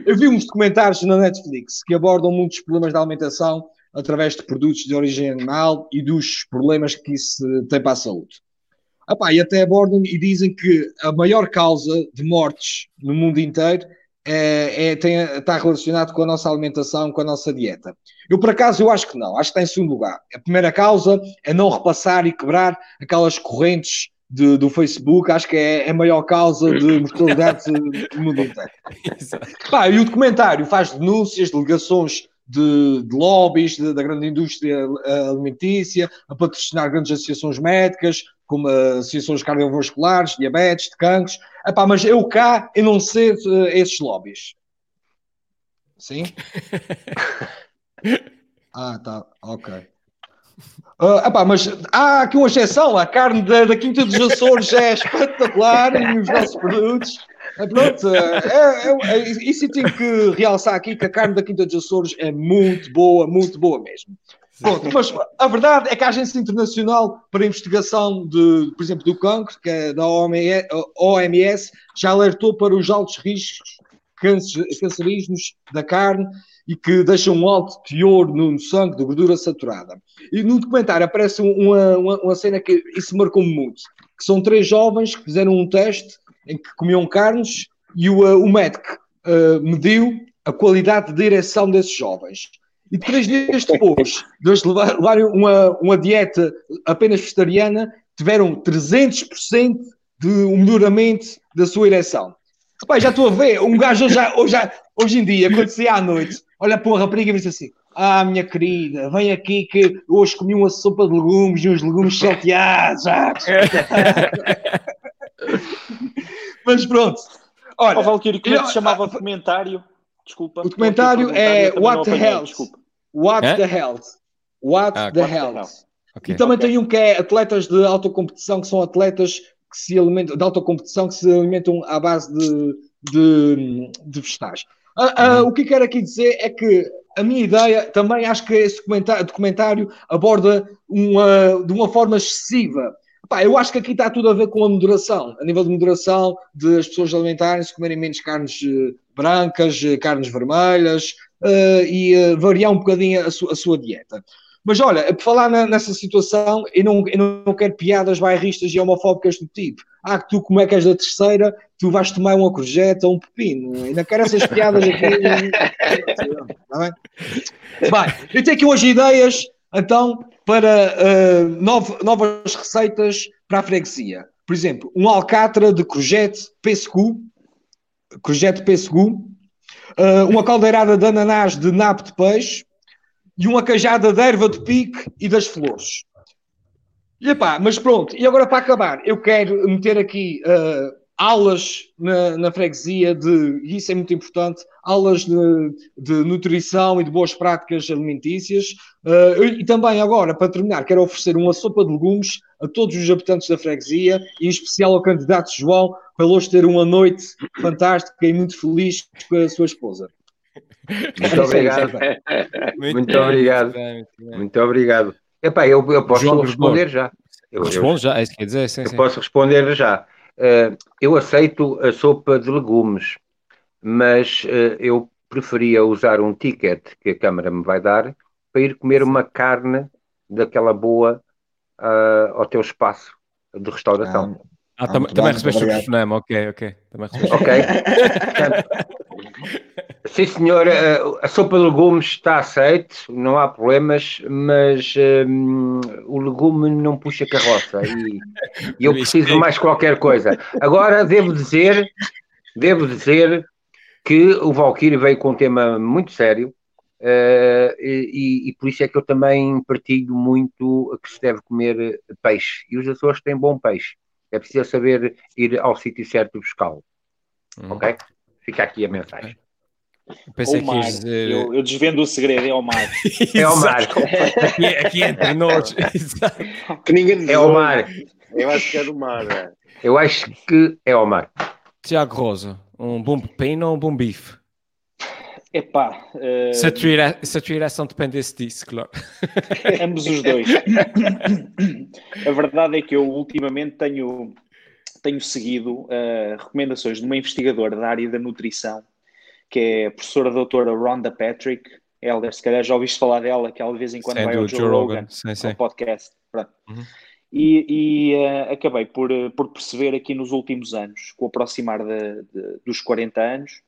Eu vi uns documentários na Netflix que abordam muitos problemas da alimentação através de produtos de origem animal e dos problemas que isso tem para a saúde. Epá, e até abordam e dizem que a maior causa de mortes no mundo inteiro é, é, tem, está relacionado com a nossa alimentação, com a nossa dieta. Eu, por acaso, eu acho que não. Acho que está em segundo lugar. A primeira causa é não repassar e quebrar aquelas correntes de, do Facebook. Acho que é, é a maior causa de mortalidade no mundo inteiro. Pá, e o documentário faz denúncias, delegações de, de lobbies de, da grande indústria eh, alimentícia, a patrocinar grandes associações médicas, como associações cardiovasculares, diabetes, de cancros. Epá, mas eu cá, eu não sei uh, esses lobbies. Sim? ah, tá, ok. Uh, epá, mas há aqui uma exceção, a carne da, da Quinta dos Açores é espetacular e os nossos produtos é, pronto, é, é, isso eu tenho que realçar aqui que a carne da Quinta dos Açores é muito boa, muito boa mesmo. Mas a verdade é que a Agência Internacional para a Investigação, de, por exemplo, do cancro, que é da OMS, já alertou para os altos riscos cancerígenos da carne e que deixam um alto teor no sangue de gordura saturada. E no documentário aparece uma, uma, uma cena que isso marcou-me muito, que são três jovens que fizeram um teste em que comiam carnes e o, uh, o médico uh, mediu a qualidade de ereção desses jovens. E três dias depois de eles levarem uma, uma dieta apenas vegetariana, tiveram 300% de um melhoramento da sua ereção. Pai, já estou a ver, um gajo já, hoje, hoje em dia, quando se à noite, olha para uma rapariga e diz assim: Ah, minha querida, vem aqui que hoje comi uma sopa de legumes e uns legumes salteados. Ah, Mas pronto. Olha, oh, Valkyrie, como é que se chamava o documentário? Desculpa. O documentário é What the Hell. What é? the Hell. What ah, the Hell. Okay. E também okay. tem um que é atletas de autocompetição, que são atletas que se alimentam, de autocompetição, que se alimentam à base de, de, de vegetais. Uh, uh, uhum. O que quero aqui dizer é que a minha ideia, também acho que esse documentário, documentário aborda uma, de uma forma excessiva Pá, eu acho que aqui está tudo a ver com a moderação, a nível de moderação, de as pessoas alimentarem-se, comerem menos carnes uh, brancas, uh, carnes vermelhas e variar um bocadinho a, su a, sua dieta. Mas olha, por falar na, nessa situação, eu não, eu não quero piadas bairristas e homofóbicas do tipo. Ah, que tu, como é que és da terceira, tu vais tomar uma corjeta ou um pepino. Não quero essas piadas aqui. Está bem? Bem, eu tenho aqui hoje ideias, então, para uh, novas receitas para a freguesia. Por exemplo, um alcatra de crojete pêssego, crojete pêssego, uh, uma caldeirada de ananás de nabo de peixe e uma cajada de erva de pique e das flores. E epá, mas pronto, e agora para acabar, eu quero meter aqui uh, aulas na, na, freguesia de, e isso é muito importante, aulas de, de nutrição e de boas práticas alimentícias. Uh, e também agora, para terminar, quero oferecer uma sopa de legumes a todos os habitantes da freguesia, e em especial ao candidato João, para hoje ter uma noite fantástica e muito feliz com a sua esposa. Muito obrigado. muito, muito obrigado. Muito obrigado. Epá, eu, eu posso João responder já. Eu, Responde já, é isso que quer dizer. Sim, eu sim. posso responder já. Uh, eu aceito a sopa de legumes, mas uh, eu preferia usar um ticket que a Câmara me vai dar para ir comer uma carne daquela boa uh, ao teu espaço de restauração. Ah, ah tam também recebeste o telefonema, ok, ok. Também ok. sim, senhor, a sopa de legumes está aceite, não há problemas, mas um, o legume não puxa carroça e, e eu preciso mais qualquer coisa. Agora, devo dizer, devo dizer que o Valkyrie veio com um tema muito sério, Uh, e, e, por isso é que eu também partilho muito que se deve comer peixe. E os Açores têm bom peixe. É preciso saber ir ao sítio certo buscá-lo. Hum. Ok? Fica aqui a mensagem. Eu pensei que dizer... eu, eu, desvendo o segredo, é o mar. é o mar. aqui, aqui entre nós. que ninguém é o mar. Eu acho que é do mar. É. Eu acho que é o mar. Tiago Rosa, um bom pepino ou um bom bife? Epá, uh... se, a tua se a tua ereção dependesse disso, claro. Ambos os dois. a verdade é que eu ultimamente tenho, tenho seguido uh, recomendações de uma investigadora da área da nutrição, que é a professora doutora Rhonda Patrick. Helder, se calhar já ouviste falar dela, que ela de vez em quando sim, vai ao Joe, Joe Rogan, Rogan sim, sim. podcast. Uhum. E, e uh, acabei por, por perceber aqui nos últimos anos, com o aproximar de, de, dos 40 anos,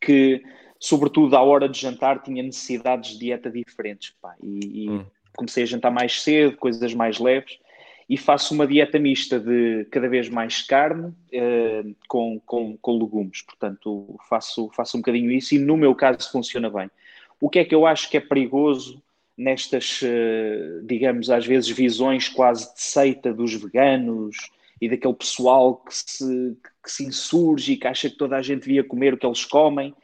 que sobretudo à hora de jantar, tinha necessidades de dieta diferentes. Pá, e, e hum. comecei a jantar mais cedo, coisas mais leves, e faço uma dieta mista de cada vez mais carne uh, com, com, com legumes. Portanto, faço, faço um bocadinho isso e no meu caso funciona bem. O que é que eu acho que é perigoso nestas, uh, digamos, às vezes visões quase de seita dos veganos e daquele pessoal que se, que se insurge e que acha que toda a gente devia comer o que eles comem?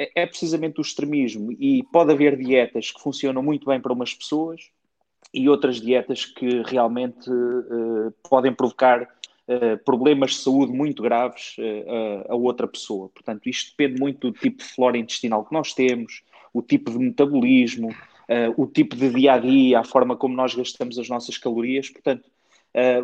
É, é precisamente o extremismo. E pode haver dietas que funcionam muito bem para umas pessoas e outras dietas que realmente uh, podem provocar uh, problemas de saúde muito graves uh, a outra pessoa. Portanto, isto depende muito do tipo de flora intestinal que nós temos, o tipo de metabolismo, o tipo de dia a dia, a forma como nós gastamos as nossas calorias. Portanto,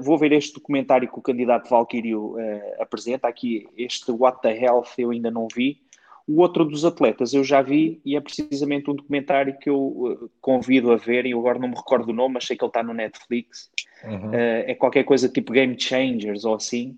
vou ver este documentário que o candidato Valkyrio apresenta. Aqui, este What the Health, eu ainda não vi. O outro dos atletas eu já vi e é precisamente um documentário que eu uh, convido a ver, e eu agora não me recordo o nome, mas sei que ele está no Netflix. Uhum. Uh, é qualquer coisa tipo Game Changers ou assim.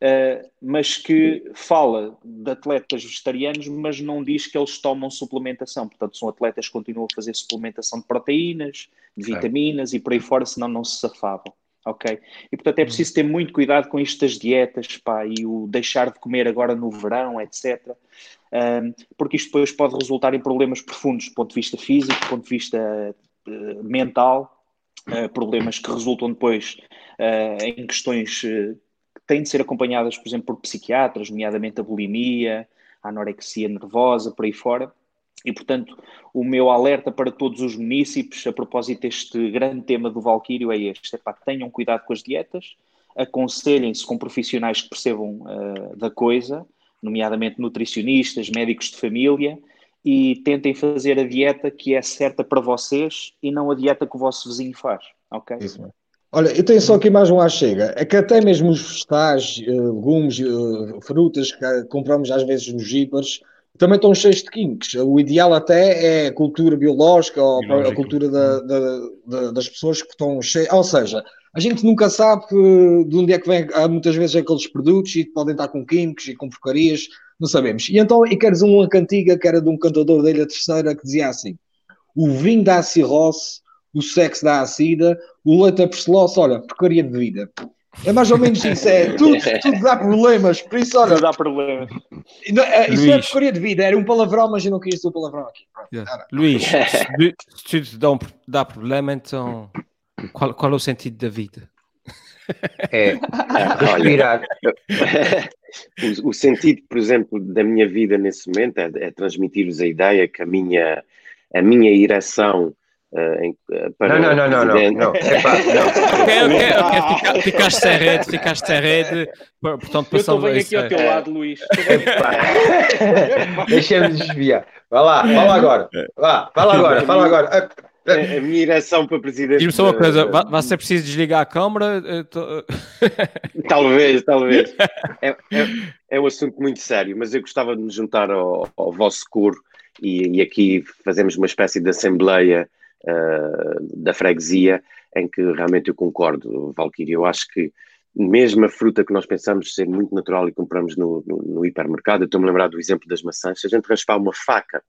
Uh, mas que fala de atletas vegetarianos, mas não diz que eles tomam suplementação. Portanto, são atletas que continuam a fazer suplementação de proteínas, de vitaminas é. e por aí fora, senão não se safavam ok? E portanto é uhum. preciso ter muito cuidado com isto das dietas, pá, e o deixar de comer agora no verão, etc. Um, porque isto depois pode resultar em problemas profundos do ponto de vista físico, do ponto de vista uh, mental, uh, problemas que resultam depois uh, em questões que têm de ser acompanhadas, por exemplo, por psiquiatras, nomeadamente a bulimia, a anorexia nervosa, por aí fora. E, portanto, o meu alerta para todos os municípios, a propósito deste grande tema do Valquírio, é este: tenham cuidado com as dietas, aconselhem-se com profissionais que percebam uh, da coisa, nomeadamente nutricionistas, médicos de família, e tentem fazer a dieta que é certa para vocês e não a dieta que o vosso vizinho faz, ok? Isso mesmo. Olha, eu tenho só aqui mais um chega. É que até mesmo os vegetais, eh, legumes, eh, frutas que compramos às vezes nos jeepers, também estão cheios de químicos. O ideal até é a cultura biológica ou a cultura da, da, da, das pessoas que estão cheias. Ou seja, a gente nunca sabe de onde é que vem há muitas vezes aqueles produtos e podem estar com químicos e com porcarias, não sabemos. E então, e queres uma cantiga que era de um cantador da Ilha Terceira que dizia assim: o vinho dá a cirrose, o sexo dá a sida, o leite a percelose, olha, porcaria de vida. É mais ou menos isso, é tudo, tudo dá problemas, por isso olha. Tudo dá problemas. Não, é, isso Luís. é porcaria de vida, era um palavrão, mas eu não queria dizer o palavrão aqui. Yeah. Luís, se tudo dá, um, dá problema, então qual, qual é o sentido da vida? É respirar. o, o, sentido, por exemplo, da minha vida nesse momento é, é transmitir-vos a ideia que a minha, a minha ereção uh, para não, não, não, não, não, não. Epá, não. ok, ok, ok, ficaste sem rede, ficaste sem rede, portanto passamos Eu estou bem aqui ao teu lado, Luís. Deixa-me desviar. Vai lá, fala agora. Vá, fala agora, fala agora. A, a minha ereção para presidente. Diz-me só uma coisa, vai, vai ser preciso desligar a câmara? talvez, talvez. É, é, é um assunto muito sério, mas eu gostava de me juntar ao, ao vosso coro e, e aqui fazemos uma espécie de assembleia uh, da freguesia, em que realmente eu concordo, Valkyrie. Eu acho que mesmo a fruta que nós pensamos ser muito natural e compramos no, no, no hipermercado, eu estou-me a lembrar do exemplo das maçãs, se a gente raspar uma faca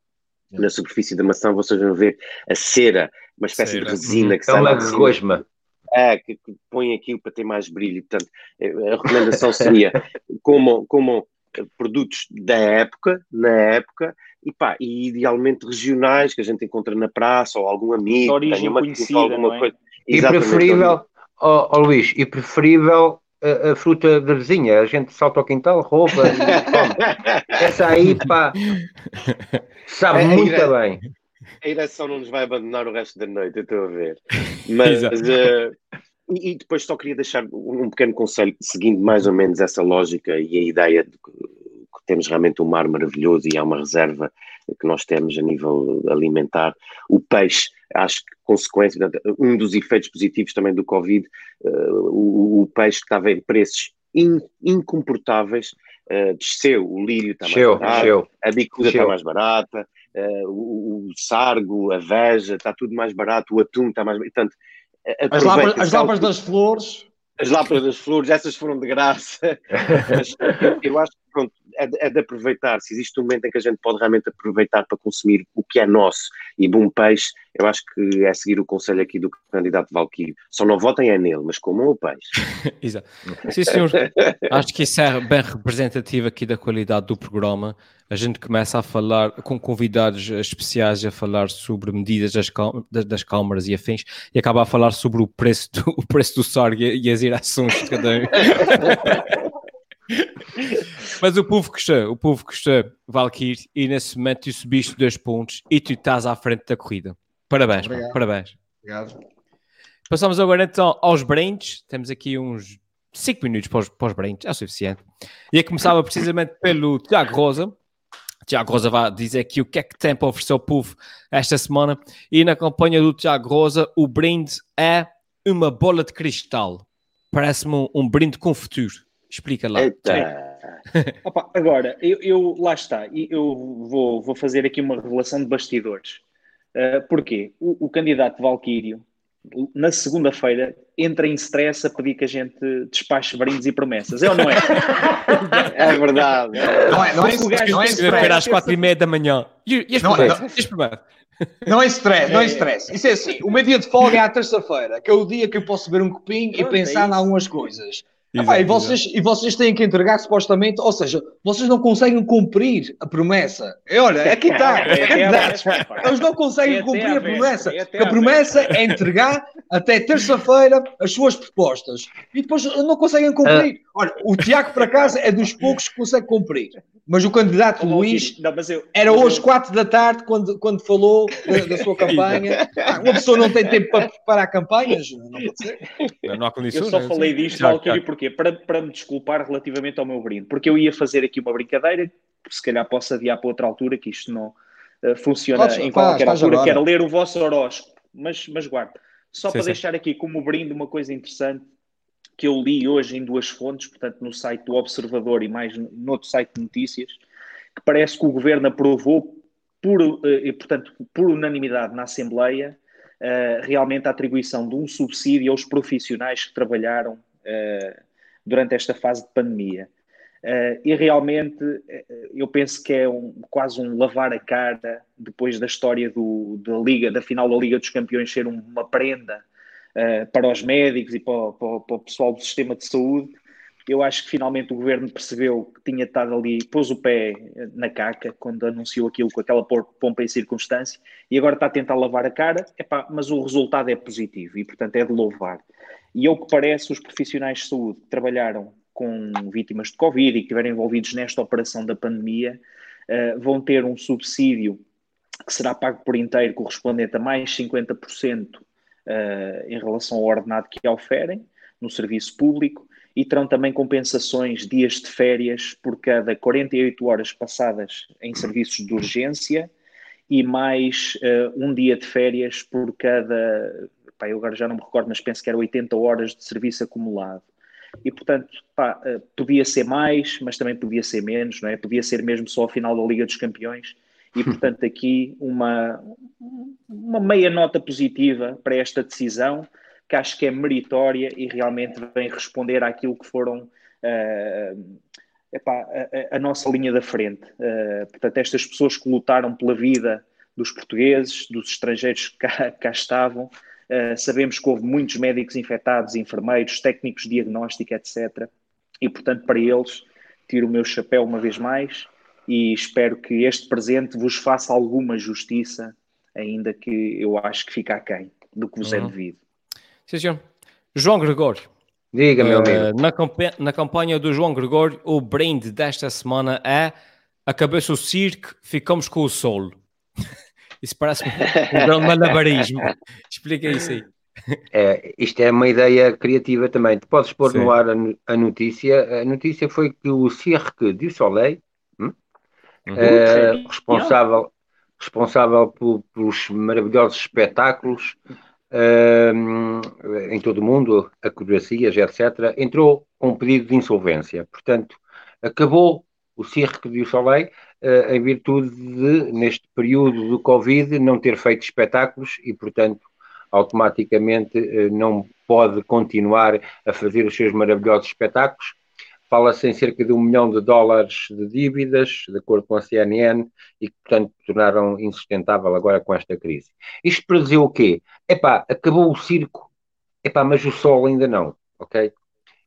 é. na superfície da maçã, vocês vão ver a cera, uma espécie cera. de resina que é sai uma gosma. É, que, que, põe aquilo para ter mais brilho. Portanto, é, a recomendação seria como, como produtos da época, na época, e, pá, e idealmente regionais que a gente encontra na praça ou algum amigo, origem uma, conhecida, alguma é? coisa. E preferível, oh, oh, Luís, e preferível a, a, fruta da vizinha, a gente salta ao quintal, rouba e come. Essa aí, pá, sabe é, muito ira, bem. A ereção não nos vai abandonar o resto da noite, eu estou a ver. Mas, uh, e, e, depois só queria deixar um pequeno conselho, seguindo mais ou menos essa lógica e a ideia de que temos realmente um mar maravilhoso e há uma reserva que nós temos a nível alimentar. O peixe, acho que consequência, um dos efeitos positivos também do Covid, uh, o, o, peixe que estava em preços in, incomportáveis, uh, desceu, o lírio está mais barato, desceu. a bicuda está mais barata, uh, o, o, sargo, a veja, está tudo mais barato, o atum está mais barato. Portanto, as lápadas, as lápadas das flores. As lápadas das flores, essas foram de graça. Mas eu acho que pronto, é, de, é de aproveitar. Se existe um momento em que a gente pode realmente aproveitar para consumir o que é nosso e bom peixe, eu acho que é seguir o conselho aqui do candidato Valkyrie. Só não votem é nele, mas comam o peixe. Exato. Sim, senhor. acho que isso é bem representativo aqui da qualidade do programa. A gente começa a falar com convidados especiais a falar sobre medidas das, das câmaras e afins e acaba a falar sobre o preço do, o preço do SAR e, e as irações de cada um. Mas o povo gostou, o povo gostou, Valkyrie, e nesse momento tu subiste dois pontos e tu estás à frente da corrida. Parabéns, Obrigado. parabéns. Obrigado. Passamos agora então aos brindes. Temos aqui uns 5 minutos para os, para os brindes, é o suficiente. E começava precisamente pelo Tiago Rosa. Tiago Rosa vai dizer aqui o que é que tem para oferecer ao povo esta semana. E na campanha do Tiago Rosa, o brinde é uma bola de cristal. Parece-me um, um brinde com futuro. Explica lá. Opa, agora, eu, eu, lá está, eu vou, vou fazer aqui uma revelação de bastidores. Uh, porquê? O, o candidato Valquírio, na segunda-feira, entra em stress a pedir que a gente despache brindes e promessas. É ou não é? é verdade. Não é, não é, não é stress. às quatro e meia da manhã. E, as não, promessas? Não, não é stress, não é stress. Isso é assim, o meu dia de folga é à terça-feira, que é o dia que eu posso ver um copinho e pensar em algumas coisas. Exato, e, vocês, e vocês têm que entregar supostamente, ou seja, vocês não conseguem cumprir a promessa. E olha, aqui está. Eles não conseguem cumprir a promessa. A promessa é entregar até terça-feira as suas propostas. E depois não conseguem cumprir. Ah. Olha, o Tiago, para casa, é dos poucos que consegue cumprir. Mas o candidato oh, Luís não, eu, era hoje, eu... 4 da tarde, quando, quando falou da, da sua campanha. Ah, uma pessoa não tem tempo para preparar campanhas, não pode ser. Não, não há condições. Eu só falei disto, Valkyrie, porquê? Para, para me desculpar relativamente ao meu brinde. Porque eu ia fazer aqui uma brincadeira, se calhar posso adiar para outra altura, que isto não uh, funciona em qualquer faz, altura, que era ler o vosso horóscopo. Mas, mas guardo. Só sim, para sim. deixar aqui como brinde uma coisa interessante que eu li hoje em duas fontes, portanto, no site do Observador e mais no outro site de notícias, que parece que o governo aprovou, por, eh, e, portanto, por unanimidade na Assembleia, uh, realmente a atribuição de um subsídio aos profissionais que trabalharam uh, durante esta fase de pandemia. Uh, e realmente eu penso que é um, quase um lavar a cara depois da história do, da Liga, da final da Liga dos Campeões ser uma prenda uh, para os médicos e para, para, para, o pessoal do sistema de saúde. Eu acho que finalmente o governo percebeu que tinha estado ali, pôs o pé na caca quando anunciou aquilo com aquela pompa em circunstância e agora está a tentar lavar a cara, epá, mas o resultado é positivo e, portanto, é de louvar. E ao que parece, os profissionais de saúde que trabalharam com vítimas de Covid e que estiverem envolvidos nesta operação da pandemia uh, vão ter um subsídio que será pago por inteiro, correspondente a mais 50% uh, em relação ao ordenado que oferem no serviço público e terão também compensações, dias de férias por cada 48 horas passadas em serviços de urgência e mais uh, um dia de férias por cada, pá, eu agora já não me recordo, mas penso que era 80 horas de serviço acumulado. E, portanto, pá, uh, podia ser mais, mas também podia ser menos, não é? Podia ser mesmo só a final da Liga dos Campeões e, portanto, aqui uma, uma meia nota positiva para esta decisão, que acho que é meritória e realmente vem responder àquilo que foram uh, epá, a, a, nossa linha da frente. Uh, portanto, estas pessoas que lutaram pela vida dos portugueses, dos estrangeiros que cá, cá estavam, uh, sabemos que houve muitos médicos infectados, enfermeiros, técnicos de diagnóstico, etc. E, portanto, para eles, tiro o meu chapéu uma vez mais e espero que este presente vos faça alguma justiça, ainda que eu acho que fica aquém do que vos é uhum. é devido. Sim, senhor. João Gregório. Diga, meu amigo. Uh, na, na campanha do João Gregório, o brand desta semana é acabou-se o circo, ficamos com o sol. Isso parece um grande malabarismo. Explica isso aí. É, isto é uma ideia criativa também. Tu podes pôr Sim. no ar a, a, notícia. A notícia foi que o Cirque du Soleil, hum, uhum. é, responsável, responsável por, pelos maravilhosos espetáculos uh, em todo o mundo, acrobacias, etc., entrou com um pedido de insolvência. Portanto, acabou o Cirque du Soleil em virtude de, neste período do Covid, não ter feito espetáculos e, portanto, automaticamente uh, não pode continuar a fazer os seus maravilhosos espetáculos Fala-se em cerca de um milhão de dólares de dívidas, de acordo com a CNN, e que, portanto, tornaram insustentável agora com esta crise. Isto para dizer o quê? Epá, acabou o circo, epá, mas o sol ainda não, ok?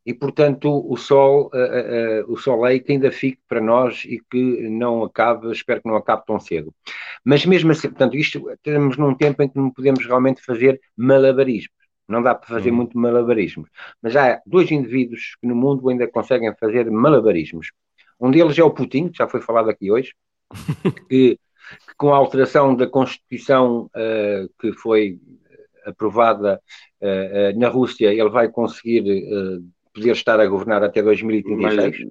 E, portanto, o sol, uh, uh, o sol é que ainda fique para nós e que não acabe, espero que não acabe tão cedo. Mas mesmo assim, portanto, isto, estamos num tempo em que não podemos realmente fazer malabarismo. Não dá para fazer uhum. muito malabarismos. Mas há dois indivíduos que no mundo ainda conseguem fazer malabarismos. Um deles é o Putin, que já foi falado aqui hoje, que, que com a alteração da Constituição uh, que foi aprovada uh, uh, na Rússia, ele vai conseguir poder estar a governar até 2036.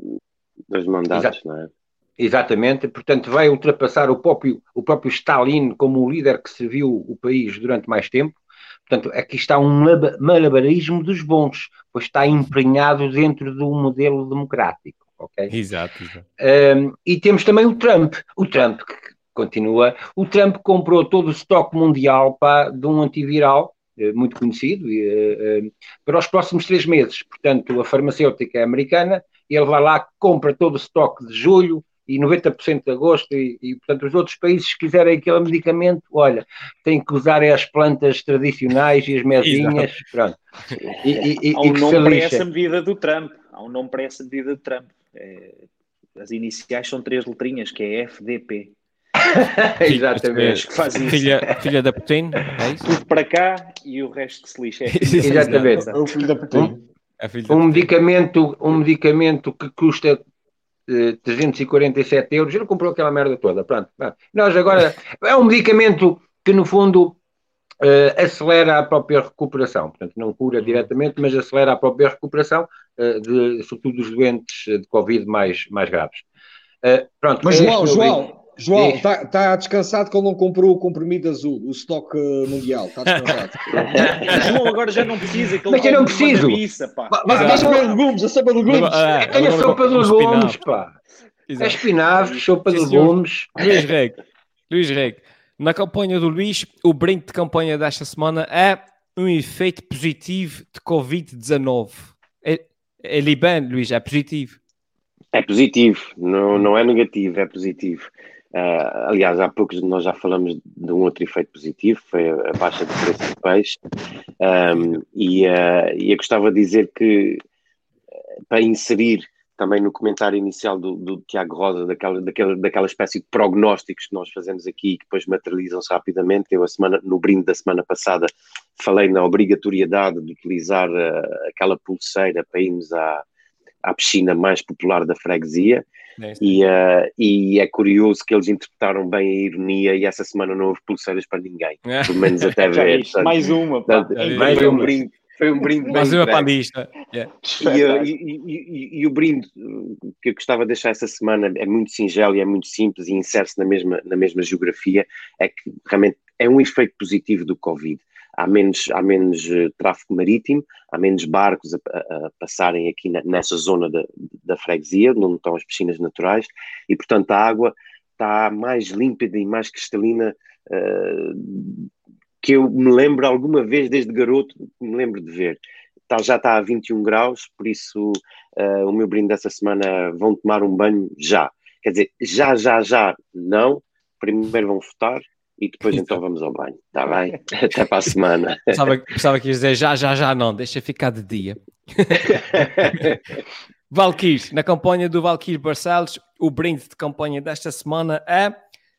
Dois mandatos, não é? Exatamente, portanto, vai ultrapassar o próprio, o próprio Stalin como o líder que serviu o país durante mais tempo. Portanto, aqui está um malabarismo dos bons, pois está empenhado dentro de um modelo democrático. ok? Exato. exato. Um, e temos também o Trump. O Trump que continua. O Trump comprou todo o estoque mundial pá, de um antiviral muito conhecido uh, uh, para os próximos três meses. Portanto, a farmacêutica é americana, ele vai lá, compra todo o estoque de julho, e 90% de agosto, e, e, portanto os outros países, se quiserem aquele medicamento, olha, têm que usar as plantas tradicionais e as mesinhas, pronto. E, e, Há um nome para essa medida do Trump, há um nome para essa medida do Trump. É, as iniciais são três letrinhas, que é FDP. Exatamente. Que faz isso. Filha, filha da Putin, é isso? Tudo para cá e o resto que se lixa. É Exatamente. É o filho da Putin. Um, um medicamento, um medicamento que custa 347 euros, ele comprou aquela merda toda. Pronto, Nós agora. É um medicamento que, no fundo, Uh, acelera a própria recuperação, portanto não cura uhum. diretamente, mas acelera a própria recuperação, uh, de, sobretudo dos doentes de Covid mais, mais graves. Uh, pronto, mas é João, João, João, está tá descansado que ele não comprou o comprimido azul, o estoque mundial, está descansado. João agora já não precisa, que ele mas eu não preciso. Pá. Mas deixa-me legumes, a sopa de legumes. É, é a sopa de legumes, pá. É espinafre, sopa de legumes. Luís Reg, Luís Reg, na campanha do Luís, o brinde de campanha desta semana é um efeito positivo de Covid-19. É, é bem, Luís, é positivo. É positivo, não, não é negativo, é positivo. Uh, aliás, há poucos nós já falamos de um outro efeito positivo, foi a baixa do preço do peixe, um, e, uh, eu gostava de dizer que, para inserir também no comentário inicial do, do Tiago Rosa, daquela, daquela, daquela espécie de prognósticos que nós fazemos aqui e que depois materializam-se rapidamente. Eu, a semana, no brinde da semana passada, falei na obrigatoriedade de utilizar uh, aquela pulseira para irmos à, à piscina mais popular da freguesia. É e, uh, e é curioso que eles interpretaram bem a ironia e essa semana não houve pulseiras para ninguém, é. pelo menos até ver. mais uma, pá. mais um brinde foi um brinde Mais uma pandista. Yeah. E, e, e, e, o brinde que eu gostava de deixar essa semana é muito singelo e é muito simples e insere-se na mesma, na mesma geografia, é que realmente é um efeito positivo do Covid. Há menos, há menos uh, tráfego marítimo, há menos barcos a, a passarem aqui na, nessa zona da, da freguesia, onde estão as piscinas naturais, e portanto a água está mais límpida e mais cristalina uh, que eu me lembro alguma vez desde garoto, me lembro de ver. Tá, já está a 21 graus, por isso uh, o meu brinde dessa semana vão tomar um banho já. Quer dizer, já, já, já, não. Primeiro vão votar e depois então vamos ao banho. Está bem? Até para a semana. Pensava, pensava que ia dizer já, já, já, não. Deixa ficar de dia. Valkyrie, na campanha do Valkyrie Barcelos, o brinde de campanha desta semana é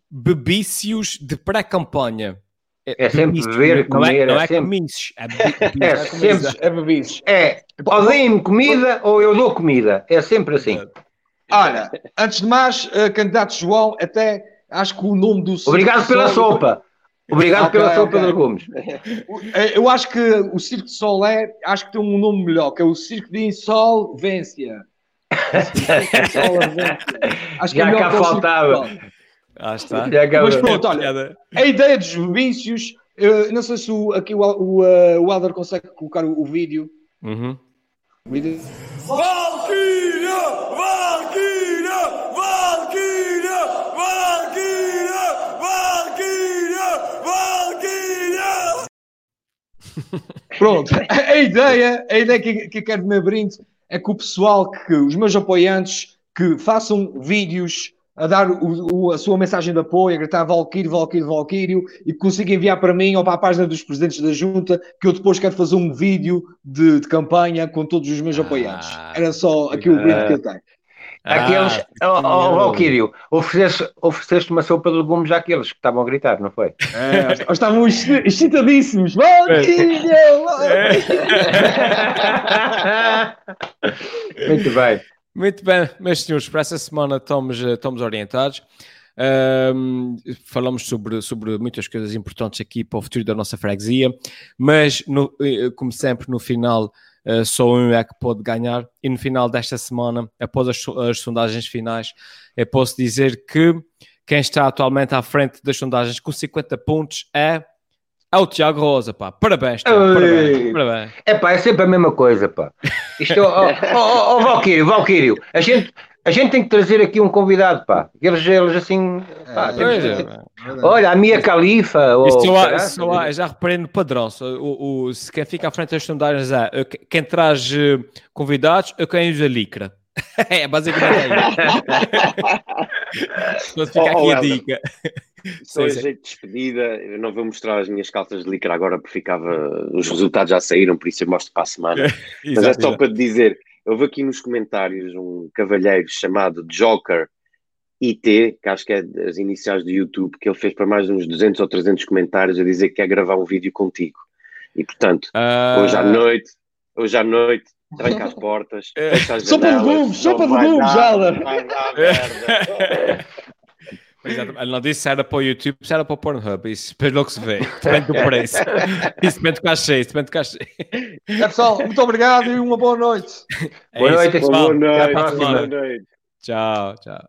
bebícios de pré-campanha. É, é sempre beber, não é- comer, não é, é sempre... comices, é, é, é sempre é bebices. É, ou deem-me comida ou eu dou comida. É sempre assim. Olha, antes de mais, uh, candidato João, até acho que o nome do Obrigado pela Sol... sopa. Obrigado okay, pela sopa okay. de legumes. Eu acho que o Circo de Sol é, acho que tem um nome melhor, que é o Circo de Insolvência. Acho que Já é cá faltava. Ah, está. Mas pronto, olha, a ideia dos vícios, não sei se o, aqui o, o, uh, o Alder consegue colocar o, o vídeo. Uhum. O vídeo. Valkyria! Pronto, a, ideia, a ideia que, que eu quero de meu brinde é que o pessoal, que os meus apoiantes, que façam vídeos a dar o, o, a sua mensagem de apoio, a gritar Valquírio, Valquírio, Valquírio, e que consiga enviar para mim ou para a página dos presidentes da junta, que eu depois quero fazer um vídeo de, de campanha com todos os meus apoiantes. Ah, Era só aqui o vídeo que eu tenho. Aqueles, ah, oh, oh, Valquírio, ofereceste, ofereceste uma sopa de legumes àqueles que estavam a gritar, não foi? É, estavam excitadíssimos. Valquírio! Muito bem. Muito bem, meus senhores, para essa semana estamos, eh, estamos orientados. Um, falamos sobre, sobre muitas coisas importantes aqui para o futuro da nossa freguesia, mas no, eh, como sempre, no final só um é que pode ganhar. E no final desta semana, após as, as sondagens finais, eu posso dizer que quem está atualmente à frente das sondagens com 50 pontos é é o Tiago Rosa, pá. Parabéns, Tiago. Parabéns, parabéns. É pá, é sempre a mesma coisa, pá. Isto, ó, ó, ó, Valquírio, Valquírio, a gente, a gente tem que trazer aqui um convidado, pá. Eles, eles assim, pá, é, temos, é, é, olha, a minha califa. Isto há, só há, já reparei no padrão. O, o, se quem fica à frente das sondagens é quem traz uh, convidados ou quem usa licra. é, basicamente é isso. Então fica aqui oh, a dica. Só a jeito de despedida, eu não vou mostrar as minhas calças de licra agora porque ficava. Os resultados já saíram, por isso eu mostro para a semana. Mas é só para te dizer: houve aqui nos comentários um cavalheiro chamado Joker IT, que acho que é as iniciais do YouTube, que ele fez para mais de uns 200 ou 300 comentários a dizer que quer gravar um vídeo contigo. E portanto, uh... hoje à noite, hoje à noite, tranca as portas. Sopa de legumes, sopa de legumes, Jala! Dar merda. Ele não disse se era para o YouTube, se era para o Pornhub. Isso depois logo se vê. Depende do preço. Isso depende do cachê. Isso depende do cachê. É pessoal, muito obrigado e uma boa noite. É boa, noite, boa noite. Boa noite. Tchau, tchau.